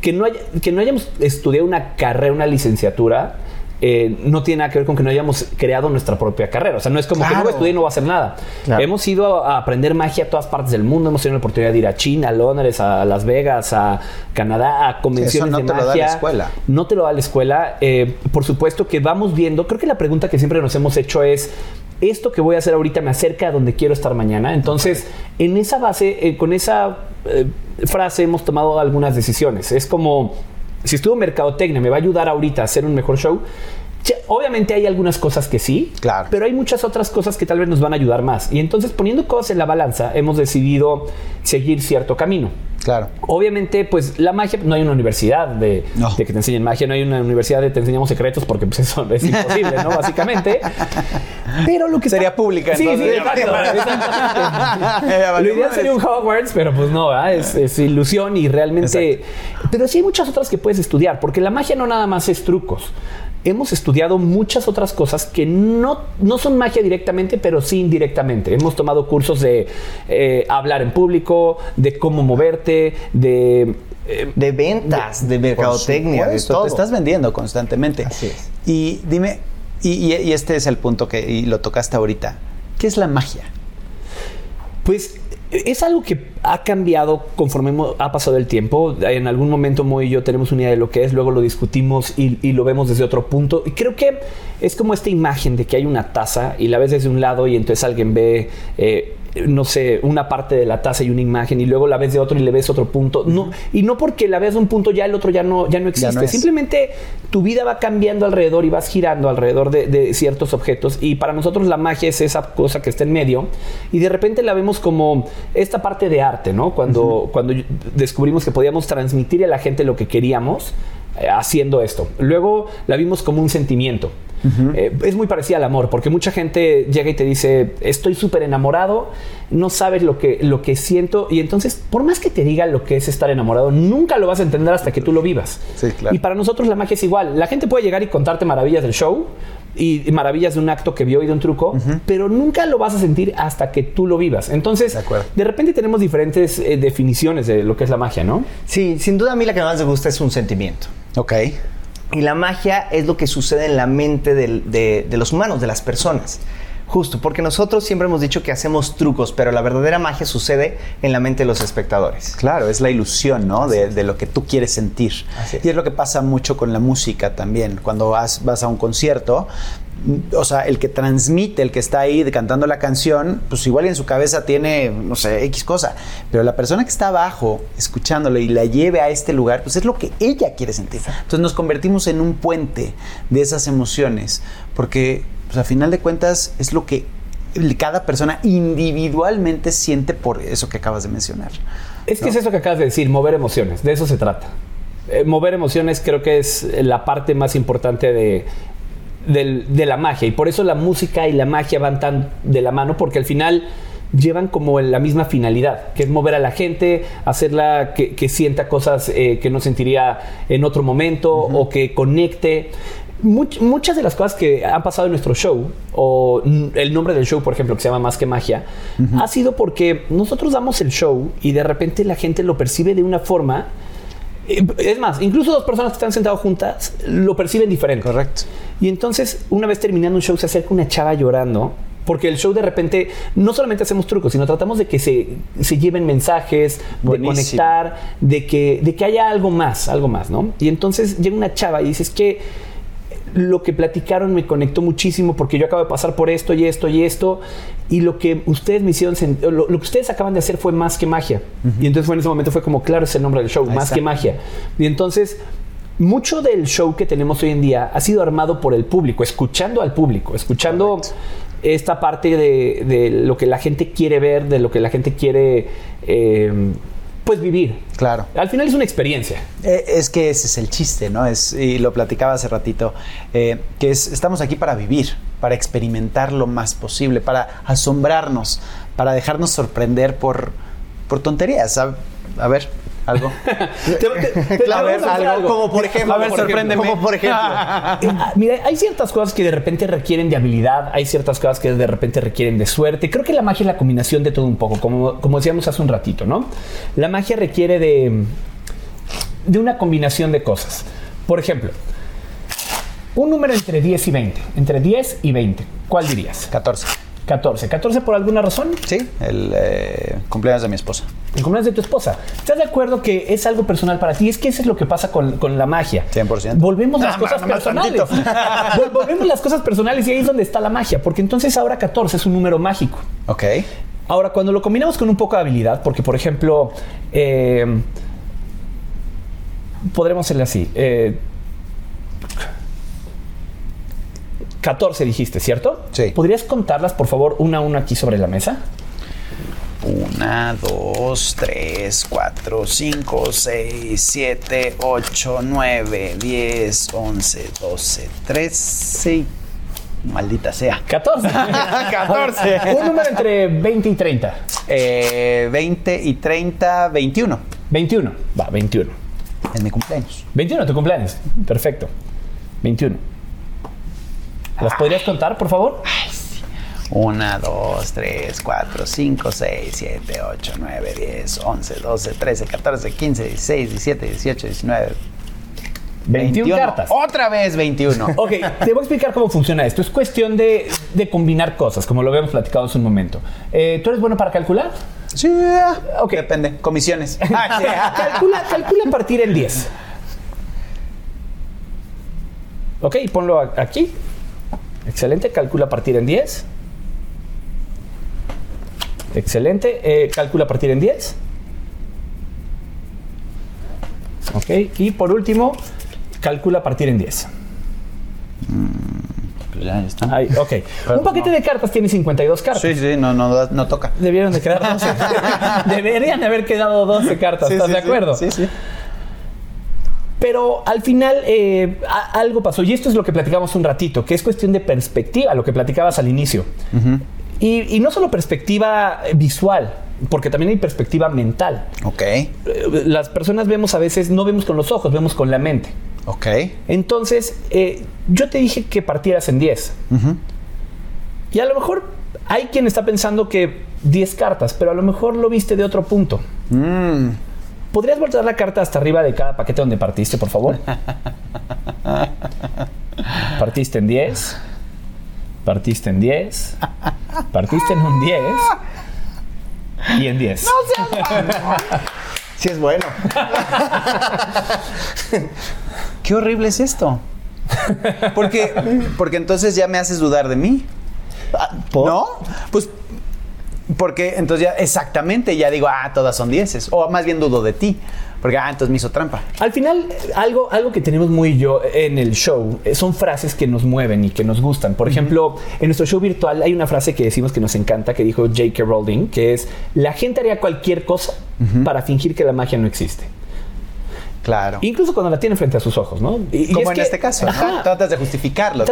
B: que no, que no hayamos estudiado una carrera, una licenciatura, eh, no tiene nada que ver con que no hayamos creado nuestra propia carrera. O sea, no es como que no voy a estudiar y no va a hacer nada. Hemos ido a, aprender magia a todas partes del mundo. Hemos tenido la oportunidad de ir a China, a Londres, a Las Vegas, a Canadá, a convenciones de magia. No te lo da
A: la escuela.
B: No te lo da la escuela. Eh, por supuesto que vamos viendo. Creo que la pregunta que siempre nos hemos hecho es esto que voy a hacer ahorita me acerca a donde quiero estar mañana. Entonces, en esa base, eh, con esa frase hemos tomado algunas decisiones. Es como si estuvo mercadotecnia, me va a ayudar ahorita a hacer un mejor show, obviamente hay algunas cosas que sí, pero hay muchas otras cosas que tal vez nos van a ayudar más. Y entonces poniendo cosas en la balanza, hemos decidido seguir cierto camino.
A: Claro.
B: Obviamente, pues la magia, no hay una universidad de, que te enseñen magia, no hay una universidad de te enseñamos secretos porque pues, eso es imposible, ¿no? Básicamente.
A: Pero lo que sería pública.
B: Sí, sí, lo ideal sería un Hogwarts, pero pues no, Es, ilusión y realmente. Pero sí hay muchas otras que puedes estudiar, porque la magia no nada más es trucos hemos estudiado muchas otras cosas que no, no son magia directamente, pero sí indirectamente. Hemos tomado cursos de eh, hablar en público, de cómo moverte, de...
A: Eh, de ventas, de, mercadotecnia, de
B: todo. Te estás vendiendo constantemente.
A: Así es.
B: Y dime, y, este es el punto que lo tocaste ahorita. ¿Qué es la magia? Pues es algo que ha cambiado conforme ha pasado el tiempo. En algún momento Mo y yo tenemos una idea de lo que es, luego lo discutimos y, lo vemos desde otro punto. Y creo que es como esta imagen de que hay una taza y la ves desde un lado y entonces alguien ve eh, no sé, una parte de la taza y una imagen y luego la ves de otro y le ves otro punto. No, y no porque la ves de un punto ya el otro ya no, ya no existe. Simplemente tu vida va cambiando alrededor y vas girando alrededor de, ciertos objetos y para nosotros la magia es esa cosa que está en medio y de repente la vemos como esta parte de arte, ¿no? Cuando, cuando descubrimos que podíamos transmitir a la gente lo que queríamos eh, haciendo esto. Luego la vimos como un sentimiento. Eh, es muy parecida al amor, porque mucha gente llega y te dice, estoy súper enamorado, no sabes lo que, lo que siento, y entonces, por más que te diga lo que es estar enamorado, nunca lo vas a entender hasta que tú lo vivas.
A: Sí, claro.
B: Y para nosotros la magia es igual. La gente puede llegar y contarte maravillas del show, y maravillas de un acto que vio y de un truco, pero nunca lo vas a sentir hasta que tú lo vivas. Entonces, de, repente tenemos diferentes eh, definiciones de lo que es la magia, ¿no?
A: Sí, sin duda a mí la que más me gusta es un sentimiento.
B: Ok.
A: Y la magia es lo que sucede en la mente de, de los humanos, de las personas. Justo, porque nosotros siempre hemos dicho que hacemos trucos, pero la verdadera magia sucede en la mente de los espectadores.
B: Claro, es la ilusión, ¿no? De, lo que tú quieres sentir.
A: Y es lo que pasa mucho con la música también. Cuando vas, vas a un concierto, o sea, el que transmite, el que está ahí cantando la canción, pues igual en su cabeza tiene, no sé, X cosa, pero la persona que está abajo escuchándolo y la lleve a este lugar, pues es lo que ella quiere sentir. Entonces nos convertimos en un puente de esas emociones, porque pues a final de cuentas es lo que cada persona individualmente siente por eso que acabas de mencionar.
B: Es que es eso que acabas de decir, mover emociones, de eso se trata. Eh, mover emociones creo que es la parte más importante de, la magia y por eso la música y la magia van tan de la mano porque al final llevan como la misma finalidad, que es mover a la gente, hacerla que, sienta cosas eh, que no sentiría en otro momento o que conecte muchas de las cosas que han pasado en nuestro show, o el nombre del show, por ejemplo, que se llama Más que Magia, ha sido porque nosotros damos el show y de repente la gente lo percibe de una forma. Eh, es más, incluso dos personas que están sentadas juntas lo perciben diferente.
A: Correcto.
B: Y entonces, una vez terminando un show, se acerca una chava llorando porque el show de repente no solamente hacemos trucos, sino tratamos de que se, lleven mensajes, de conectar, de que, de que haya algo más, algo más, ¿no? Y entonces llega una chava y dices que lo que platicaron me conectó muchísimo porque yo acabo de pasar por esto y esto y esto y lo que ustedes me hicieron lo, lo que ustedes acaban de hacer fue más que magia y entonces fue en ese momento fue como claro es el nombre del show más que magia y entonces mucho del show que tenemos hoy en día ha sido armado por el público escuchando al público escuchando esta parte de, lo que la gente quiere ver de lo que la gente quiere eh, pues vivir.
A: Claro.
B: Al final es una experiencia.
A: Eh, es que ese es el chiste, ¿no? Es, y lo platicaba hace ratito, eh, que estamos aquí para vivir, para experimentar lo más posible, para asombrarnos, para dejarnos sorprender por, por tonterías. a ver, ¿Algo? a
B: ver, algo, Como por ejemplo.
A: A ver, sorpréndeme.
B: Como por ejemplo. Eh, mira, hay ciertas cosas que de repente requieren de habilidad, hay ciertas cosas que de repente requieren de suerte. Creo que la magia es la combinación de todo un poco, como, decíamos hace un ratito, ¿no? La magia requiere de, de una combinación de cosas. Por ejemplo, un número entre 10 y 20. Entre 10 y 20. ¿Cuál dirías?
A: 14.
B: 14. 14 por alguna razón.
A: Sí, el eh, cumpleaños de mi esposa.
B: El cumpleaños de tu esposa. ¿Estás de acuerdo que es algo personal para ti? Es que eso es lo que pasa con, la magia.
A: 100%.
B: Volvemos las ah, cosas personales. Volvemos las cosas personales y ahí es donde está la magia. Porque entonces ahora 14 es un número mágico.
A: Ok.
B: Ahora, cuando lo combinamos con un poco de habilidad, porque por ejemplo, eh, podremos hacerle así. Eh, 14 dijiste, ¿cierto?
A: Sí.
B: ¿Podrías contarlas, por favor, una a una aquí sobre la mesa?
A: Una, dos, tres, cuatro, cinco, seis, siete, ocho, nueve, diez, once, doce, trece. Maldita sea. 14. 14.
B: Un número entre 20
A: y
B: 30.
A: 20 eh, y 30, 21.
B: 21. Va, 21.
A: Es mi cumpleaños.
B: 21, tu cumpleaños. Perfecto. 21. ¿Las podrías contar, por favor? Ay, sí.
A: 1, 2, 3, 4, 5, 6, 7, 8, 9, 10, 11, 12, 13, 14, 15, 16, 17, 18, 19.
B: 21, cartas.
A: Otra vez 21. Ok, te
B: voy a explicar cómo funciona esto. Es cuestión de, de combinar cosas, como lo habíamos platicado hace un momento. Eh, ¿Tú eres bueno para calcular?
A: Sí. Ok. Depende. Comisiones.
B: Ah, sí. calcula, a partir en 10. Ok, ponlo aquí. Excelente, calcula partir en 10. Excelente, eh, calcula partir en 10. Ok, y por último, calcula a partir en 10. Mm,
A: pues ya está. Ahí, ok.
B: un paquete de cartas tiene 52 cartas.
A: Sí, sí, no, toca.
B: Debieron de quedar Deberían haber quedado 12 cartas, ¿estás
A: de
B: acuerdo?
A: sí. sí.
B: Pero al final eh, algo pasó, y esto es lo que platicamos un ratito, que es cuestión de perspectiva, lo que platicabas al inicio. y, no solo perspectiva eh, visual, porque también hay perspectiva mental.
A: Ok. Eh,
B: las personas vemos a veces, no vemos con los ojos, vemos con la mente.
A: Ok.
B: Entonces, yo te dije que partieras en 10. Y a lo mejor hay quien está pensando que 10 cartas, pero a lo mejor lo viste de otro punto. Mm. ¿Podrías voltear la carta hasta arriba de cada paquete donde partiste, por favor? partiste en 10. Partiste en 10. Partiste en un 10.
A: Y en 10.
B: No seas
A: Sí es bueno. Qué horrible es esto. Porque, porque entonces ya me haces dudar de mí. ¿Por? ¿No? Pues porque entonces ya exactamente ya digo, ah, todas son dieces. O más bien dudo de ti. Porque, ah, entonces me hizo trampa.
B: Al final, algo, algo que tenemos muy yo en el show eh, son frases que nos mueven y que nos gustan. Por ejemplo, en nuestro show virtual hay una frase que decimos que nos encanta, que dijo J.K. Rowling, que es, la gente haría cualquier cosa para fingir que la magia no existe.
A: Claro.
B: Incluso cuando la tienen frente a sus ojos, ¿no?
A: Y, Como en este caso, ¿no? tratas de justificarlo.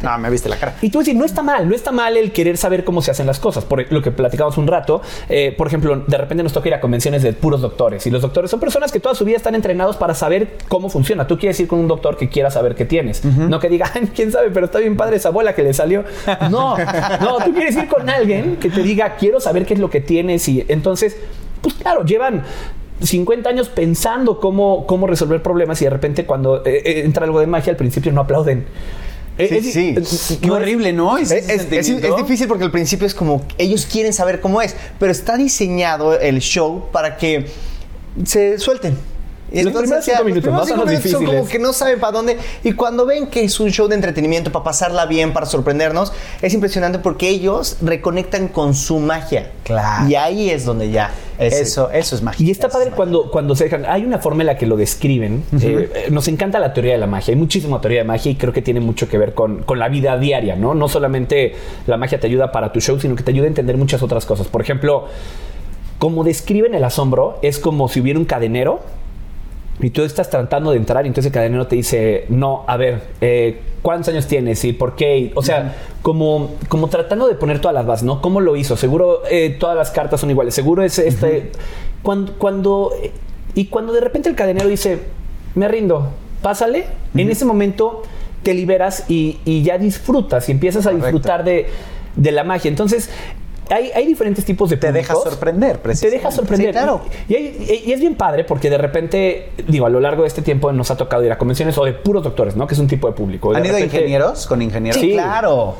A: no, me viste la cara.
B: Y tú decir, no está mal, no está mal el querer saber cómo se hacen las cosas. Por lo que platicamos un rato, eh, por ejemplo, de repente nos toca ir a convenciones de puros doctores. Y los doctores son personas que toda su vida están entrenados para saber cómo funciona. Tú quieres ir con un doctor que quiera saber qué tienes. No que diga, quién sabe, pero está bien padre esa abuela que le salió. No, no, tú quieres ir con alguien que te diga, quiero saber qué es lo que tienes. Y entonces, pues claro, llevan 50 años pensando cómo, cómo resolver problemas y de repente cuando eh, eh, entra algo de magia al principio no aplauden.
A: Sí, sí. horrible, ¿no? Es, es, difícil porque al principio es como ellos quieren saber cómo es, pero está diseñado el show para que se suelten.
B: Y los son como
A: que no saben para dónde. Y cuando ven que es un show de entretenimiento para pasarla bien, para sorprendernos, es impresionante porque ellos reconectan con su magia.
B: Claro.
A: Y ahí es donde ya. eso, eso es magia.
B: Y está padre cuando, cuando se dejan. Hay una forma en la que lo describen. Eh, eh, nos encanta la teoría de la magia. Hay muchísima teoría de magia y creo que tiene mucho que ver con, con la vida diaria, ¿no? No solamente la magia te ayuda para tu show, sino que te ayuda a entender muchas otras cosas. Por ejemplo, como describen el asombro, es como si hubiera un cadenero y tú estás tratando de entrar y entonces el cadenero te dice, no, a ver, eh, ¿cuántos años tienes y por qué? O sea, como, como tratando de poner todas las bases, ¿no? ¿Cómo lo hizo? Seguro eh, todas las cartas son iguales, seguro es este... cuando, cuando, y cuando de repente el cadenero dice, me rindo, pásale, en ese momento te liberas y, ya disfrutas y empiezas a disfrutar de de la magia. Entonces, hay, diferentes tipos de
A: públicos. Te deja sorprender,
B: precisamente. Te deja sorprender. Sí,
A: claro.
B: Y, es bien padre porque de repente, digo, a lo largo de este tiempo nos ha tocado ir a convenciones o de puros doctores, ¿no? Que es un tipo de público. ¿Han
A: ido ingenieros con ingenieros?
B: Sí, claro.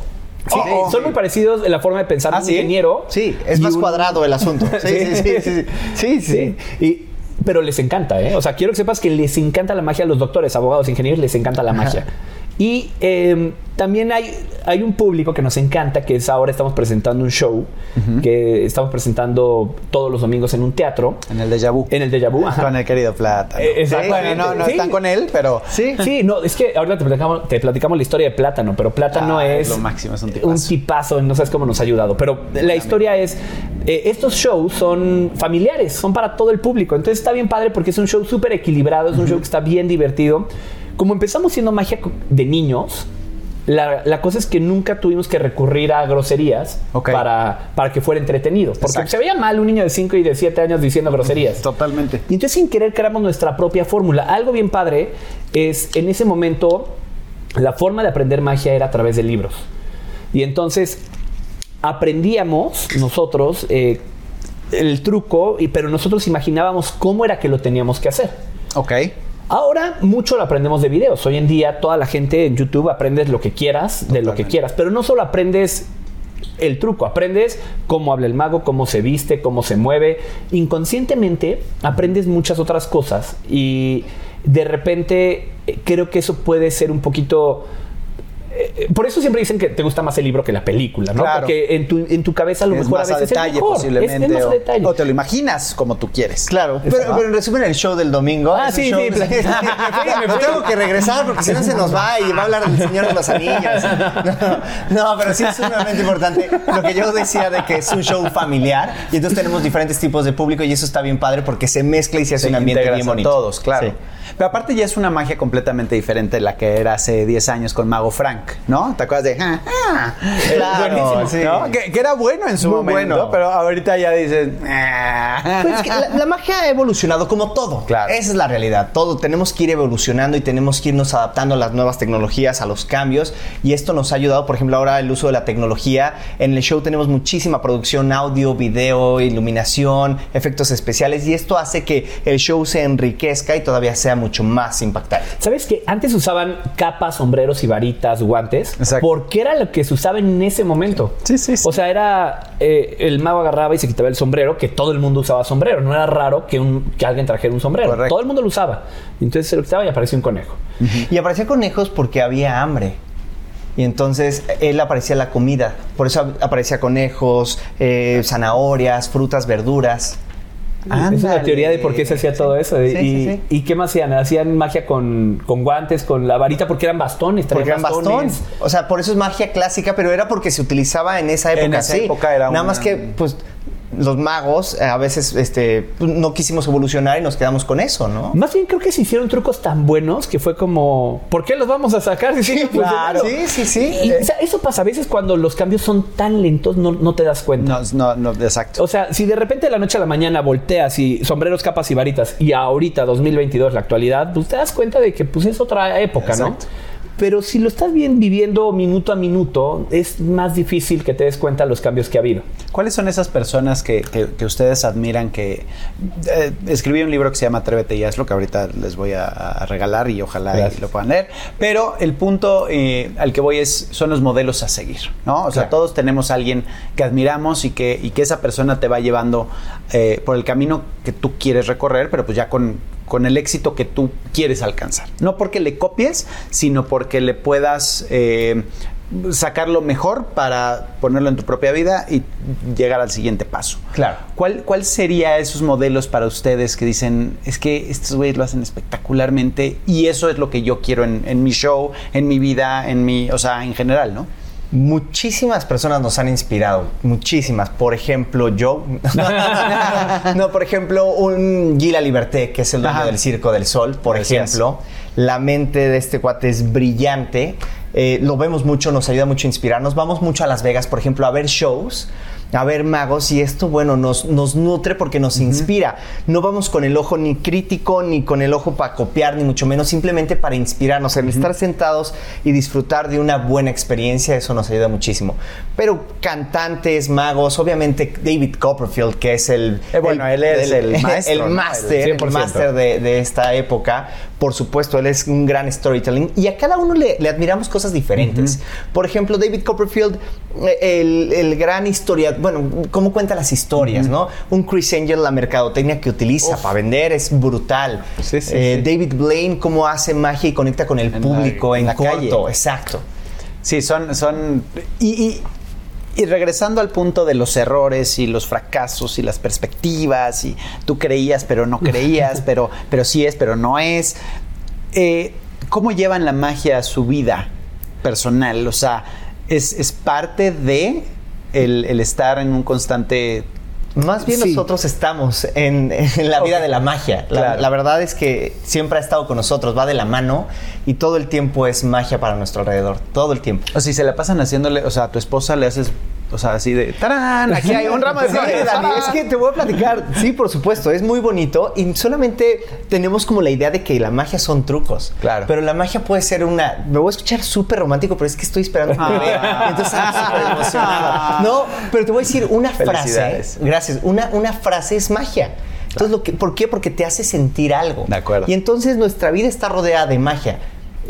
B: son muy parecidos en la forma de pensar ¿Ah, un ingeniero.
A: Sí, es más cuadrado el asunto.
B: sí, sí, sí. Sí, sí. Y, pero les encanta, ¿eh? O sea, quiero que sepas que les encanta la magia a los doctores, abogados, ingenieros, les encanta la magia. Y em, también hay, hay un público que nos encanta, que es ahora estamos presentando un show, que estamos presentando todos los domingos en un teatro.
A: En el de Vu.
B: En el de Vu,
A: Con el querido Plátano. no, eh, están con él, pero...
B: Sí, sí, no, es que ahorita te platicamos, te platicamos la historia de Plátano, pero Plátano ah, es... Lo
A: máximo, es un
B: tipazo. no sabes cómo nos ha ayudado. Pero la historia es, eh, estos shows son familiares, son para todo el público. Entonces está bien padre porque es un show súper equilibrado, es un show que está bien divertido como empezamos siendo magia de niños, la, cosa es que nunca tuvimos que recurrir a groserías para, para que fuera entretenido. Porque se veía mal un niño de 5 y de 7 años diciendo groserías.
A: Totalmente.
B: Y entonces sin querer creamos nuestra propia fórmula. Algo bien padre es, en ese momento, la forma de aprender magia era a través de libros. Y entonces aprendíamos nosotros eh, el truco, y, pero nosotros imaginábamos cómo era que lo teníamos que hacer.
A: Ok.
B: Ahora mucho lo aprendemos de videos. Hoy en día toda la gente en YouTube aprendes lo que quieras, de lo que quieras, pero no solo aprendes el truco, aprendes cómo habla el mago, cómo se viste, cómo se mueve. Inconscientemente aprendes muchas otras cosas y de repente eh, creo que eso puede ser un poquito eh, eh, por eso siempre dicen que te gusta más el libro que la película, ¿no? Claro. Porque en tu, en tu cabeza a lo mejor más a veces detalle, mejor.
A: posiblemente. Es o, o te lo imaginas como tú quieres.
B: Claro.
A: Pero, en resumen, el show del domingo. Ah, sí, sí. tengo que regresar porque si no se nos va y va a hablar del Señor de las anillas No,
B: pero sí es sumamente importante lo que yo decía de que es un show familiar y entonces tenemos diferentes tipos de público y eso está bien padre porque se mezcla y se hace un ambiente bien bonito.
A: todos, claro. Pero aparte ya es una magia completamente diferente de la que era hace 10 años con Mago Frank. ¿no? ¿Te acuerdas de? ah, ah"?
B: Claro, sí. que, era bueno en su momento,
A: pero ahorita ya dicen. Ah". Pues la,
B: magia ha evolucionado como todo.
A: Claro.
B: Esa es la realidad. Todo tenemos que ir evolucionando y tenemos que irnos adaptando a las nuevas tecnologías, a los cambios. Y esto nos ha ayudado, por ejemplo, ahora el uso de la tecnología. En el show tenemos muchísima producción, audio, video, iluminación, efectos especiales. Y esto hace que el show se enriquezca y todavía sea mucho más impactante. ¿Sabes que antes usaban capas, sombreros y varitas, guantes? porque era lo que se usaba en ese momento. O sea, era eh, el mago agarraba y se quitaba el sombrero, que todo el mundo usaba sombrero. No era raro que, alguien trajera un sombrero. Todo el mundo lo usaba. Entonces se lo quitaba y aparecía un conejo.
A: Y aparecía conejos porque había hambre. Y entonces él aparecía la comida. Por eso aparecía conejos, eh, zanahorias, frutas, verduras.
B: Esa Es la teoría de por qué se hacía todo eso. y, qué más hacían? Hacían magia con, guantes, con la varita, porque eran bastones.
A: Porque eran bastones. O sea, por eso es magia clásica, pero era porque se utilizaba en esa época. En época era Nada más que, pues, los magos eh, a veces este, pues, no quisimos evolucionar y nos quedamos con eso, ¿no?
B: Más bien creo que se hicieron trucos tan buenos que fue como, ¿por qué los vamos a sacar?
A: sí, claro. sí, sí, sí.
B: o sea, eso pasa a veces cuando los cambios son tan lentos, no, te das cuenta.
A: No, no, no, exacto.
B: O sea, si de repente de la noche a la mañana volteas y sombreros, capas y varitas, y ahorita, 2022, la actualidad, pues te das cuenta de que pues, es otra época, ¿no? Pero si lo estás bien viviendo minuto a minuto, es más difícil que te des cuenta los cambios que ha habido.
A: ¿Cuáles son esas personas que, ustedes admiran? Que eh, escribí un libro que se llama Atrévete y hazlo, que ahorita les voy a, regalar y ojalá lo puedan leer. Pero el punto eh, al que voy es son los modelos a seguir, ¿no? O sea, todos tenemos a alguien que admiramos y que, y que esa persona te va llevando eh, por el camino que tú quieres recorrer, pero pues ya con con el éxito que tú quieres alcanzar. No porque le copies, sino porque le puedas sacarlo eh, sacar lo mejor para ponerlo en tu propia vida y llegar al siguiente paso.
B: Claro.
A: ¿Cuál, cuál sería esos modelos para ustedes que dicen, es que estos güeyes lo hacen espectacularmente y eso es lo que yo quiero en, en mi show, en mi vida, en mi, o sea, en general, ¿no? Muchísimas personas nos han inspirado, muchísimas. Por ejemplo, yo. no, por ejemplo, un Gila Liberté, que es el dueño del Circo del Sol, por ejemplo. La mente de este cuate es brillante. Eh, lo vemos mucho, nos ayuda mucho a inspirarnos. Vamos mucho a Las Vegas, por ejemplo, a ver shows a ver magos y esto, bueno, nos, nos nutre porque nos inspira. No vamos con el ojo ni crítico, ni con el ojo para copiar, ni mucho menos, simplemente para inspirarnos. en estar sentados y disfrutar de una buena experiencia, eso nos ayuda muchísimo. Pero cantantes, magos, obviamente David Copperfield, que es el... Eh, bueno, él es el, máster, máster de esta época, por supuesto, él es un gran storytelling y a cada uno le, admiramos cosas diferentes. Por ejemplo, David Copperfield, eh, el, gran historiador. bueno, cómo cuenta las historias, ¿no? Un Chris Angel, la mercadotecnia que utiliza para vender es brutal. Eh, David Blaine, cómo hace magia y conecta con el público en, la calle. Exacto. Sí, son, son y, y regresando al punto de los errores y los fracasos y las perspectivas y tú creías pero no creías, pero, pero sí es, pero no es, eh, ¿cómo llevan la magia a su vida personal? O sea, es, parte de el, estar en un constante
B: más bien nosotros estamos en, la vida de la magia. La, verdad es que siempre ha estado con nosotros, va de la mano y todo el tiempo es magia para nuestro alrededor, todo el tiempo.
A: O si se la pasan haciéndole, o sea, a tu esposa le haces o sea, así de
B: ¡Tarán! Aquí hay un ramo de flores.
A: es que te voy a platicar. Sí, por supuesto, es muy bonito y solamente tenemos como la idea de que la magia son trucos. Claro. Pero la magia puede ser una. Me voy a escuchar súper romántico, pero es que estoy esperando que ah. me Entonces, súper emocionado. No, pero te voy a decir una frase. Gracias. Una, una frase es magia. Entonces, ¿por qué? Porque te hace sentir algo.
B: De acuerdo.
A: Y entonces nuestra vida está rodeada de magia.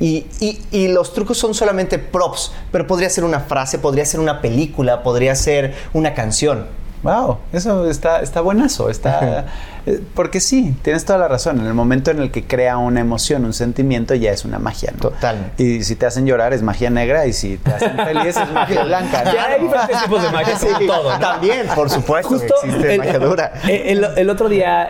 A: Y, y, los trucos son solamente props, pero podría ser una frase, podría ser una película, podría ser una canción.
B: Wow, eso está, está buenazo, está... Eh, porque sí, tienes toda la razón. En el momento en el que crea una emoción, un sentimiento, ya es una magia,
A: Total.
B: Y si te hacen llorar es magia negra y si te hacen feliz es magia blanca. Ya hay diferentes tipos
A: de magia, sí, todo, También, por supuesto, existe el, magia dura.
B: Eh, eh, el, otro día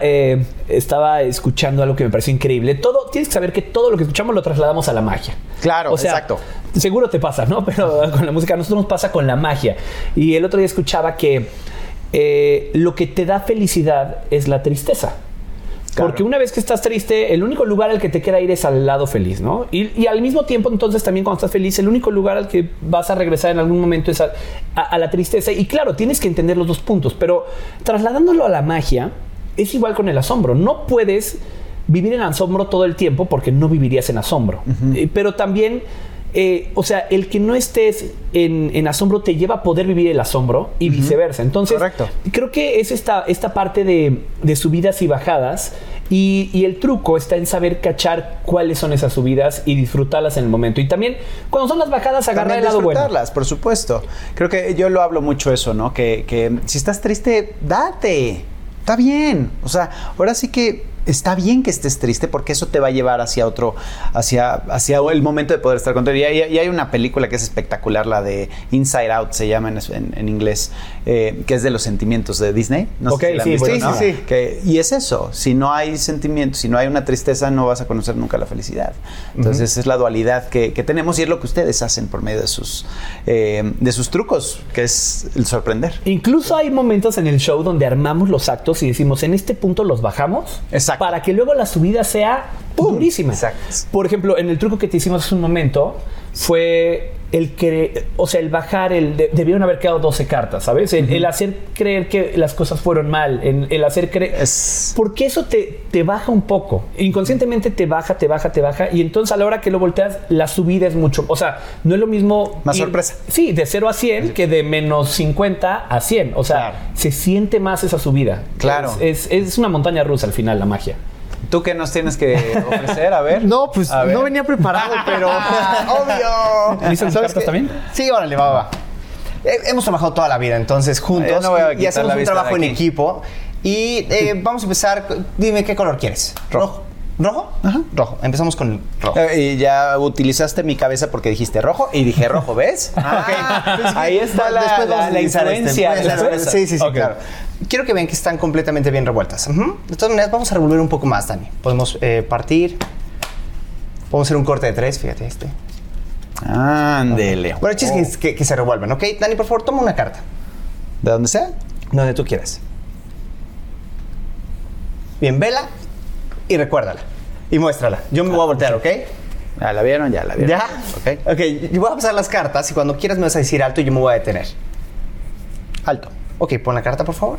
B: estaba escuchando algo que me pareció increíble. Todo, tienes que saber que todo lo que escuchamos lo trasladamos a la magia.
A: Claro, exacto.
B: Seguro te pasa, ¿no? Pero con la música a nosotros nos pasa con la magia. Y el otro día escuchaba que eh, lo que te da felicidad es la tristeza. Porque una vez que estás triste, el único lugar al que te queda ir es al lado feliz, ¿no? Y, al mismo tiempo, entonces, también cuando estás feliz, el único lugar al que vas a regresar en algún momento es a, la tristeza. Y claro, tienes que entender los dos puntos, pero trasladándolo a la magia, es igual con el asombro. No puedes vivir en asombro todo el tiempo porque no vivirías en asombro. Eh, pero también eh, o sea, el que no estés en, asombro te lleva a poder vivir el asombro y viceversa. Entonces, creo que es esta, esta parte de, subidas y bajadas y, el truco está en saber cachar cuáles son esas subidas y disfrutarlas en el momento. Y también, cuando son las bajadas, agarrar el lado bueno. Disfrutarlas,
A: por supuesto. Creo que yo lo hablo mucho eso, ¿no? Que, que si estás triste, date. Está bien. O sea, ahora sí que está bien que estés triste porque eso te va a llevar hacia otro, hacia, hacia el momento de poder estar contento. Y hay, y hay una película que es espectacular, la de Inside Out, se llama en, inglés, eh, que es de los sentimientos de Disney. la sí, sí, sí, y es eso, si no hay sentimientos, si no hay una tristeza, no vas a conocer nunca la felicidad. Entonces es la dualidad que, tenemos y es lo que ustedes hacen por medio de sus, eh, de sus trucos, que es el sorprender.
B: Incluso hay momentos en el show donde armamos los actos y decimos, en este punto los bajamos.
A: Exacto
B: para que luego la subida sea purísima. Durísima. Exacto. Por ejemplo, en el truco que te hicimos hace un momento fue el que, o sea, el bajar, el debieron haber quedado 12 cartas, ¿sabes? El, hacer creer que las cosas fueron mal, el, hacer creer... Porque eso te, te baja un poco, inconscientemente te baja, te baja, te baja, y entonces a la hora que lo volteas, la subida es mucho, o sea, no es lo mismo...
A: Más sorpresa.
B: Sí, de 0 a 100 que de menos 50 a 100, o sea, se siente más esa subida.
A: Claro.
B: es una montaña rusa al final la magia.
A: ¿Tú qué nos tienes que ofrecer? A ver.
B: No, pues no venía preparado, pero. ¡Obvio! ¿Listas las
A: cartas también? Sí, órale, va, va. Eh, hemos trabajado toda la vida, entonces juntos. No y hacemos un trabajo en equipo. Y eh, vamos a empezar. Dime qué color quieres. Rojo.
B: ¿Rojo? Ajá. Rojo.
A: Empezamos con el rojo.
B: Eh, ya utilizaste mi cabeza porque dijiste rojo y dije rojo, ¿ves?
A: Ah, okay. Ahí está la, la, Sí, sí, sí, claro. Quiero que vean que están completamente bien revueltas. De todas maneras, vamos a revolver un poco más, Dani. Podemos eh, partir. Podemos hacer un corte de tres, fíjate este.
B: Ándele.
A: Bueno, el es oh. que, se revuelvan, ¿ok? Dani, por favor, toma una carta.
B: ¿De donde sea?
A: Donde tú quieras. Bien, vela y recuérdala. Y muéstrala. Yo me voy a ah, voltear, ¿ok?
B: Ya ah, la vieron, ya
A: la vieron. ¿Ya? Ok. yo voy a pasar las cartas y cuando quieras me vas a decir alto y yo me voy a detener.
B: Alto.
A: Ok, pon la carta, por favor.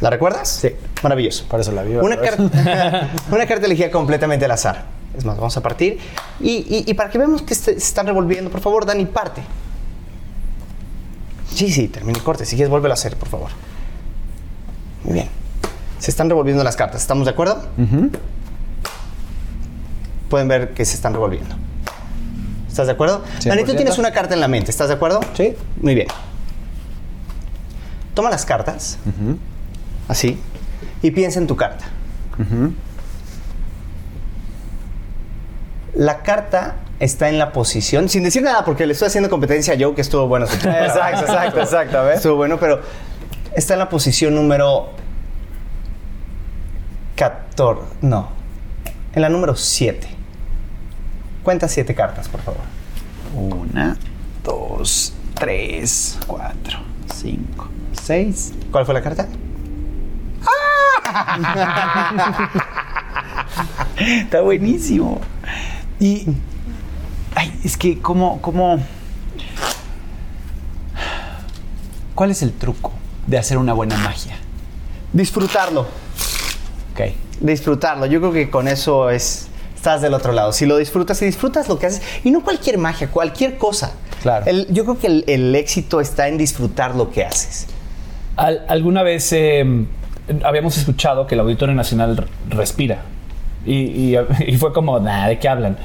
A: ¿La recuerdas?
B: Sí.
A: Maravilloso. Por eso la vi. Una, carta una carta elegida completamente al azar. Es más, vamos a partir. Y, para que veamos que se están revolviendo, por favor, Dani, parte. Sí, sí, termine corte. Si quieres, vuélvelo a hacer, por favor. Muy bien. Se están revolviendo las cartas, ¿estamos de acuerdo? Pueden ver que se están revolviendo. ¿Estás de acuerdo? Dani, tú tienes una carta en la mente, ¿estás de acuerdo?
B: Sí.
A: Muy bien. Toma las cartas, así, y piensa en tu carta. La carta está en la posición, sin decir nada, porque le estoy haciendo competencia a Joe, que estuvo bueno. Exacto, exacto, exacto. Estuvo bueno, pero está en la posición número no. En la número 7. Cuenta 7 cartas, por favor.
B: 1, 2, 3, 4, 5, 6.
A: ¿Cuál fue la carta?
B: ¡Ah! Está buenísimo. Y. Ay, es que, como ¿cómo. ¿Cuál es el truco de hacer una buena magia?
A: Disfrutarlo.
B: Ok
A: disfrutarlo. Yo creo que con eso es estás del otro lado. Si lo disfrutas, y disfrutas lo que haces, y no cualquier magia, cualquier cosa. Claro. yo creo que el, éxito está en disfrutar lo que haces.
B: alguna vez em, habíamos escuchado que el Auditorio Nacional respira. Y, fue como, nada, ¿de qué hablan?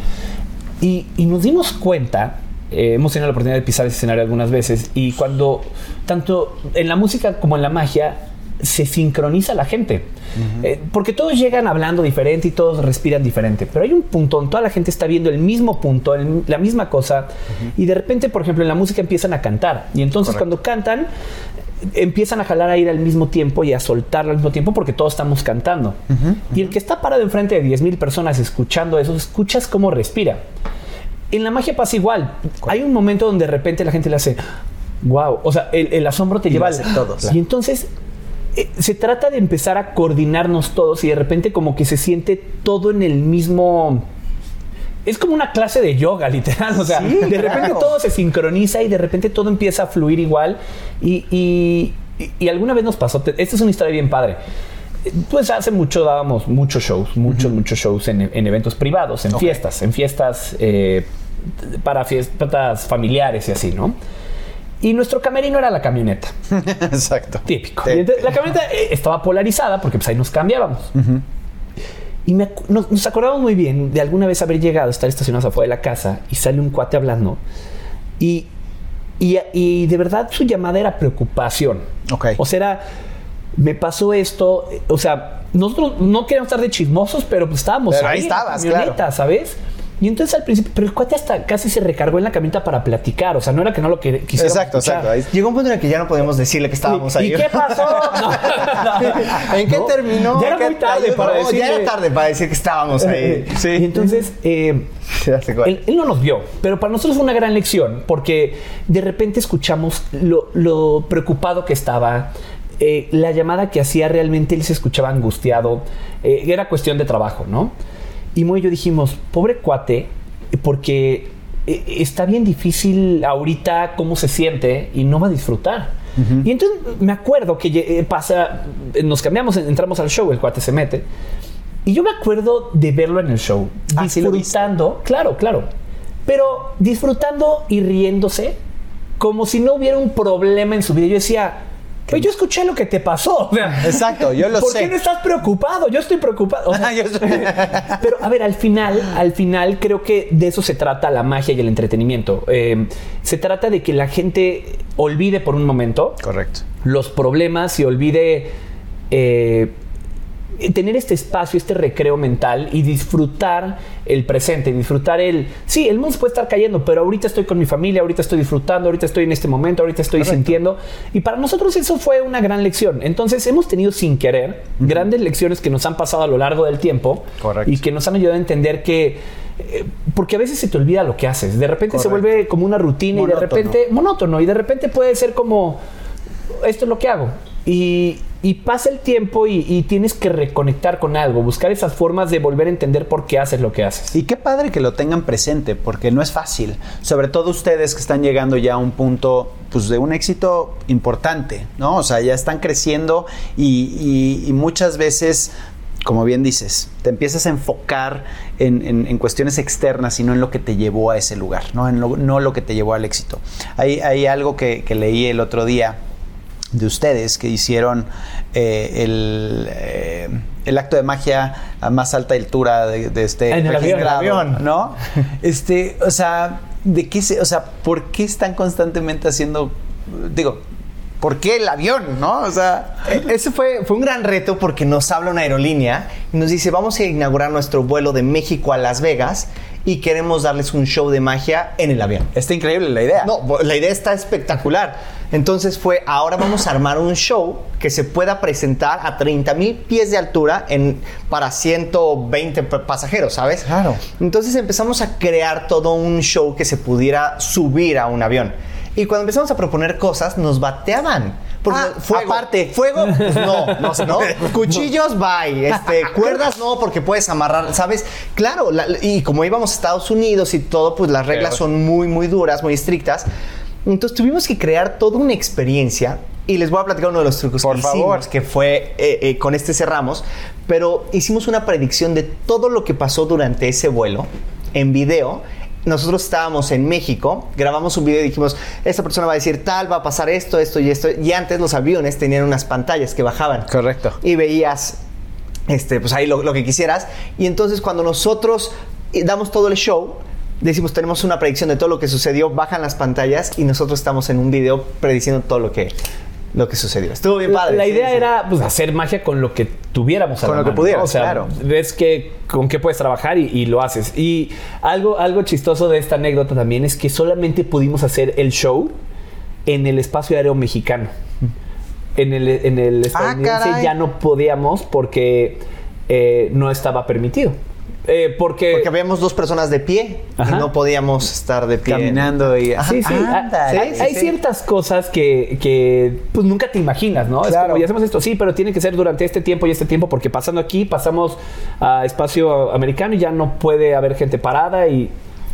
B: Y, nos dimos cuenta eh, hemos tenido la oportunidad de pisar ese escenario algunas veces y cuando tanto en la música como en la magia se sincroniza la gente. Eh, porque todos llegan hablando diferente y todos respiran diferente. Pero hay un punto en toda la gente está viendo el mismo punto, en la misma cosa. Y de repente, por ejemplo, en la música empiezan a cantar. Y entonces cuando cantan, empiezan a jalar a ir al mismo tiempo y a soltar al mismo tiempo porque todos estamos cantando. y el que está parado enfrente de 10.000 personas escuchando eso, escuchas cómo respira. En la magia pasa igual. Hay un momento donde de repente la gente le hace, wow, o sea, el, asombro te lleva al... todos. Y entonces eh, se trata de empezar a coordinarnos todos y de repente como que se siente todo en el mismo... Es como una clase de yoga, literal. O sea, de repente todo se sincroniza y de repente todo empieza a fluir igual. Y, alguna vez nos pasó, esta es una historia bien padre. Pues hace mucho dábamos muchos shows, muchos, muchos shows en, eventos privados, en fiestas, en fiestas eh, para fiestas familiares y así, ¿no? Y nuestro camerino era la camioneta. Exacto. Típico. la camioneta eh, estaba polarizada porque pues, ahí nos cambiábamos. Y nos, acordamos muy bien de alguna vez haber llegado, estar estacionados afuera de la casa y sale un cuate hablando. Y, y, de verdad su llamada era preocupación.
A: Okay.
B: O sea, me pasó esto. Eh, o sea, nosotros no queríamos estar de chismosos, pero pues estábamos
A: ahí, ahí estabas, claro.
B: ¿sabes? Y entonces al principio, pero el cuate hasta casi se recargó en la camita para platicar. O sea, no era que no lo que quisiera.
A: Exacto, exacto. Llegó un punto en el que ya no podíamos decirle que estábamos ahí.
B: ¿Y qué pasó?
A: ¿En qué terminó?
B: Ya
A: era
B: tarde para
A: Ya era tarde para decir que estábamos ahí.
B: Eh, eh, y entonces, eh, él, no nos vio, pero para nosotros fue una gran lección porque de repente escuchamos lo, preocupado que estaba, la llamada que hacía realmente él se escuchaba angustiado. era cuestión de trabajo, ¿no? Y muy yo dijimos, pobre cuate, porque eh, está bien difícil ahorita cómo se siente y no va a disfrutar. Y entonces me acuerdo que eh, pasa, eh, nos cambiamos, entramos al show, el cuate se mete. Y yo me acuerdo de verlo en el show,
A: ah, disfrutando,
B: claro, claro, pero disfrutando y riéndose como si no hubiera un problema en su vida. Yo decía, pues yo escuché lo que te pasó.
A: Exacto, yo lo sé. ¿Por qué
B: no estás preocupado? Yo estoy preocupado. pero a ver, al final, al final creo que de eso se trata la magia y el entretenimiento. Eh, se trata de que la gente olvide por un momento.
A: Correcto.
B: Los problemas y olvide. Eh, tener este espacio, este recreo mental y disfrutar el presente, disfrutar el... Sí, el mundo puede estar cayendo, pero ahorita estoy con mi familia, ahorita estoy disfrutando, ahorita estoy en este momento, ahorita estoy sintiendo. Y para nosotros eso fue una gran lección. Entonces hemos tenido sin querer grandes lecciones que nos han pasado a lo largo del tiempo y que nos han ayudado a entender que... Eh, porque a veces se te olvida lo que haces. De repente se vuelve como una rutina y de repente monótono y de repente puede ser como, esto es lo que hago. Y, y pasa el tiempo y, tienes que reconectar con algo, buscar esas formas de volver a entender por qué haces lo que haces.
A: Y qué padre que lo tengan presente, porque no es fácil. Sobre todo ustedes que están llegando ya a un punto pues, de un éxito importante, ¿no? O sea, ya están creciendo y, muchas veces como bien dices, te empiezas a enfocar en, cuestiones externas y no en lo que te llevó a ese lugar, no, en lo, no lo que te llevó al éxito. Hay, algo que, leí el otro día de ustedes que hicieron eh, eh, el, acto de magia a más alta altura de, este en el avión, ¿no? Este, o sea, de o sea, ¿por qué están constantemente haciendo digo, ¿por qué el avión? ¿No? O sea. Eh, ese fue, fue un gran reto porque nos habla una aerolínea y nos dice: Vamos a inaugurar nuestro vuelo de México a Las Vegas y queremos darles un show de magia en el avión.
B: Está increíble la idea.
A: No, la idea está espectacular entonces fue, ahora vamos a armar un show que se pueda presentar a 30 mil pies de altura en, para 120 pasajeros, ¿sabes?
B: Claro.
A: Entonces empezamos a crear todo un show que se pudiera subir a un avión. Y cuando empezamos a proponer cosas, nos bateaban.
B: Porque ah, fuego. aparte.
A: Fuego, pues no, no, no. Cuchillos, bye. Este, cuerdas, no, porque puedes amarrar, ¿sabes? Claro, y como íbamos a Estados Unidos y todo, pues las reglas son muy, muy duras, muy estrictas. Entonces tuvimos que crear toda una experiencia y les voy a platicar uno de los trucos Por que favor. que fue eh, eh, con este cerramos, pero hicimos una predicción de todo lo que pasó durante ese vuelo en video. Nosotros estábamos en México, grabamos un video y dijimos, esta persona va a decir tal, va a pasar esto, esto y esto. Y antes los aviones tenían unas pantallas que bajaban.
B: Correcto.
A: Y veías, este, pues ahí lo que quisieras. Y entonces cuando nosotros eh, damos todo el show, decimos, tenemos una predicción de todo lo que sucedió, bajan las pantallas y nosotros estamos en un video prediciendo todo lo que lo que sucedió. Estuvo bien padre.
B: La, idea era pues, hacer magia con lo que tuviéramos
A: a
B: Con
A: lo que pudiéramos,
B: Ves que, con qué puedes trabajar y, lo haces. Y algo, algo chistoso de esta anécdota también es que solamente pudimos hacer el show en el espacio aéreo mexicano. En el, ah, estadounidense ya no podíamos porque eh, no estaba permitido. Eh, porque...
A: porque habíamos dos personas de pie y no podíamos estar de pie.
B: Caminando y... Ah, sí, sí. hay, ciertas cosas que, que, pues nunca te imaginas, ¿no? Claro. hacemos esto, sí, pero tiene que ser durante este tiempo y este tiempo porque pasando aquí pasamos a espacio americano y ya no puede haber gente parada y...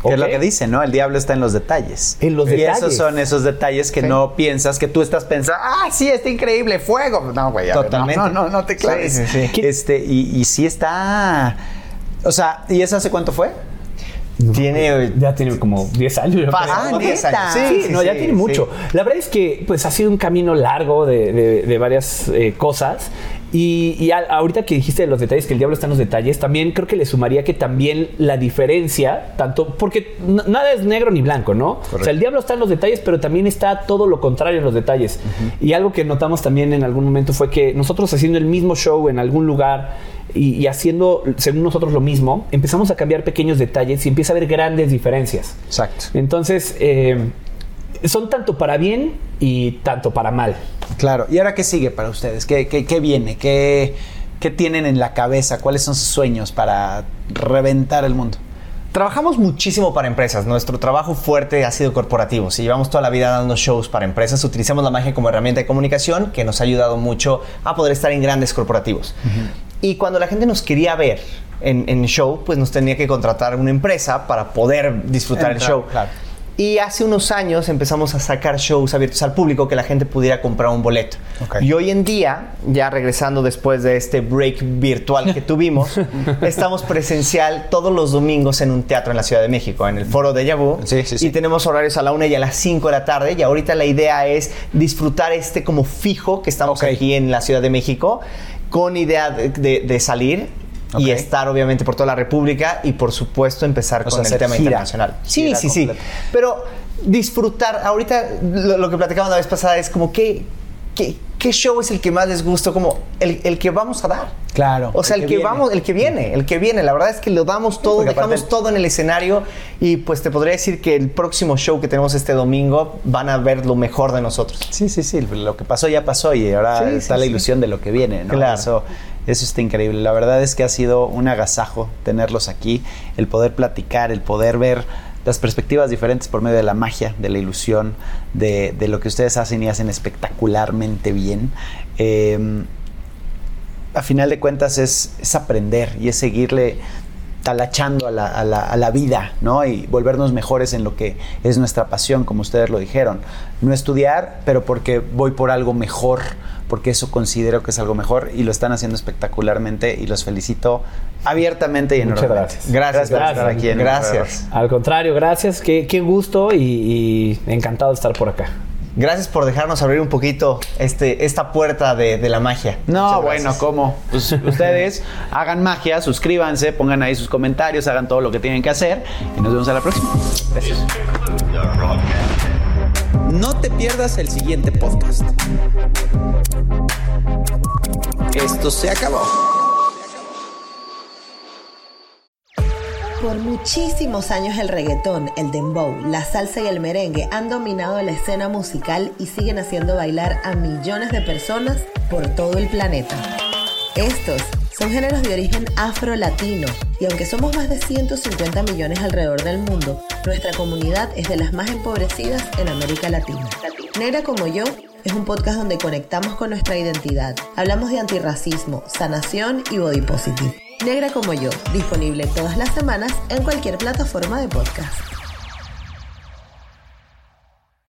A: es lo que dice, ¿no? El diablo está en los detalles.
B: En los y detalles.
A: esos son esos detalles que no piensas, que tú estás pensando, ah, sí, está increíble, fuego. No, güey, totalmente. no, no, no, te claves. Este, y, y sí está o sea, ¿y esa hace cuánto fue?
B: tiene,
A: ya tiene como 10 años. Ah, 10
B: años. Sí, no, ya tiene mucho. La verdad es que pues ha sido un camino largo de, varias eh, cosas y, ahorita que dijiste de los detalles, que el diablo está en los detalles, también creo que le sumaría que también la diferencia, tanto, porque nada es negro ni blanco, ¿no? O sea, el diablo está en los detalles, pero también está todo lo contrario en los detalles. Y algo que notamos también en algún momento fue que nosotros haciendo el mismo show en algún lugar y, haciendo, según nosotros, lo mismo, empezamos a cambiar pequeños detalles y empieza a haber grandes diferencias.
A: Exacto.
B: Entonces, eh, son tanto para bien y tanto para mal.
A: Claro, ¿y ahora qué sigue para ustedes? ¿Qué, viene? ¿Qué, tienen en la cabeza? ¿Cuáles son sus sueños para reventar el mundo? Trabajamos muchísimo para empresas. Nuestro trabajo fuerte ha sido corporativo. Si llevamos toda la vida dando shows para empresas, utilizamos la magia como herramienta de comunicación que nos ha ayudado mucho a poder estar en grandes corporativos. Y cuando la gente nos quería ver en, en, show, pues nos tenía que contratar una empresa para poder disfrutar el show. Claro. Y hace unos años empezamos a sacar shows abiertos al público que la gente pudiera comprar un boleto. Y hoy en día, ya regresando después de este break virtual que tuvimos, estamos presencial todos los domingos en un teatro en la Ciudad de México, en el Foro de Yabú. Y tenemos horarios a la una y a las 5 de la tarde. Y ahorita la idea es disfrutar este como fijo que estamos aquí en la Ciudad de México con idea de salir y estar obviamente por toda la República y por supuesto empezar con el tema internacional. Sí, sí, sí. Pero disfrutar, ahorita lo, que platicamos la vez pasada es como que, ¿qué show es el que más les gusta Como el, que vamos a dar.
B: Claro.
A: O sea, el, que, vamos, el que viene, el que viene. La verdad es que lo damos todo, dejamos todo en el escenario y pues te podría decir que el próximo show que tenemos este domingo van a ver lo mejor de nosotros.
B: Sí, sí, sí. Lo que pasó ya pasó y ahora está la ilusión de lo que viene, ¿no? Claro.
A: Eso está increíble. La verdad es que ha sido un agasajo tenerlos aquí, el poder platicar, el poder ver las perspectivas diferentes por medio de la magia, de la ilusión, de, lo que ustedes hacen y hacen espectacularmente bien. Eh, a final de cuentas es, es aprender y es seguirle talachando a la, vida, ¿no? Y volvernos mejores en lo que es nuestra pasión, como ustedes lo dijeron. No estudiar, pero porque voy por algo mejor, porque eso considero que es algo mejor y lo están haciendo espectacularmente y los felicito abiertamente y
B: enormemente.
A: gracias.
B: Gracias, gracias
A: por estar gracias.
B: Al contrario, gracias. Qué, qué gusto y encantado de estar por acá.
A: Gracias por dejarnos abrir un poquito este, esta puerta de, la magia.
B: No, bueno, ¿cómo? Pues, ustedes hagan magia, suscríbanse, pongan ahí sus comentarios, hagan todo lo que tienen que hacer y nos vemos a la próxima. Gracias.
A: No te pierdas el siguiente podcast. Esto se acabó.
C: Por muchísimos años el reggaetón, el dembow, la salsa y el merengue han dominado la escena musical y siguen haciendo bailar a millones de personas por todo el planeta. Estos son géneros de origen afro-latino y aunque somos más de 150 millones alrededor del mundo, nuestra comunidad es de las más empobrecidas en América Latina. Negra como yo, es un podcast donde conectamos con nuestra identidad. Hablamos de antirracismo, sanación y body positive. Negra como yo, disponible todas las semanas en cualquier plataforma de podcast.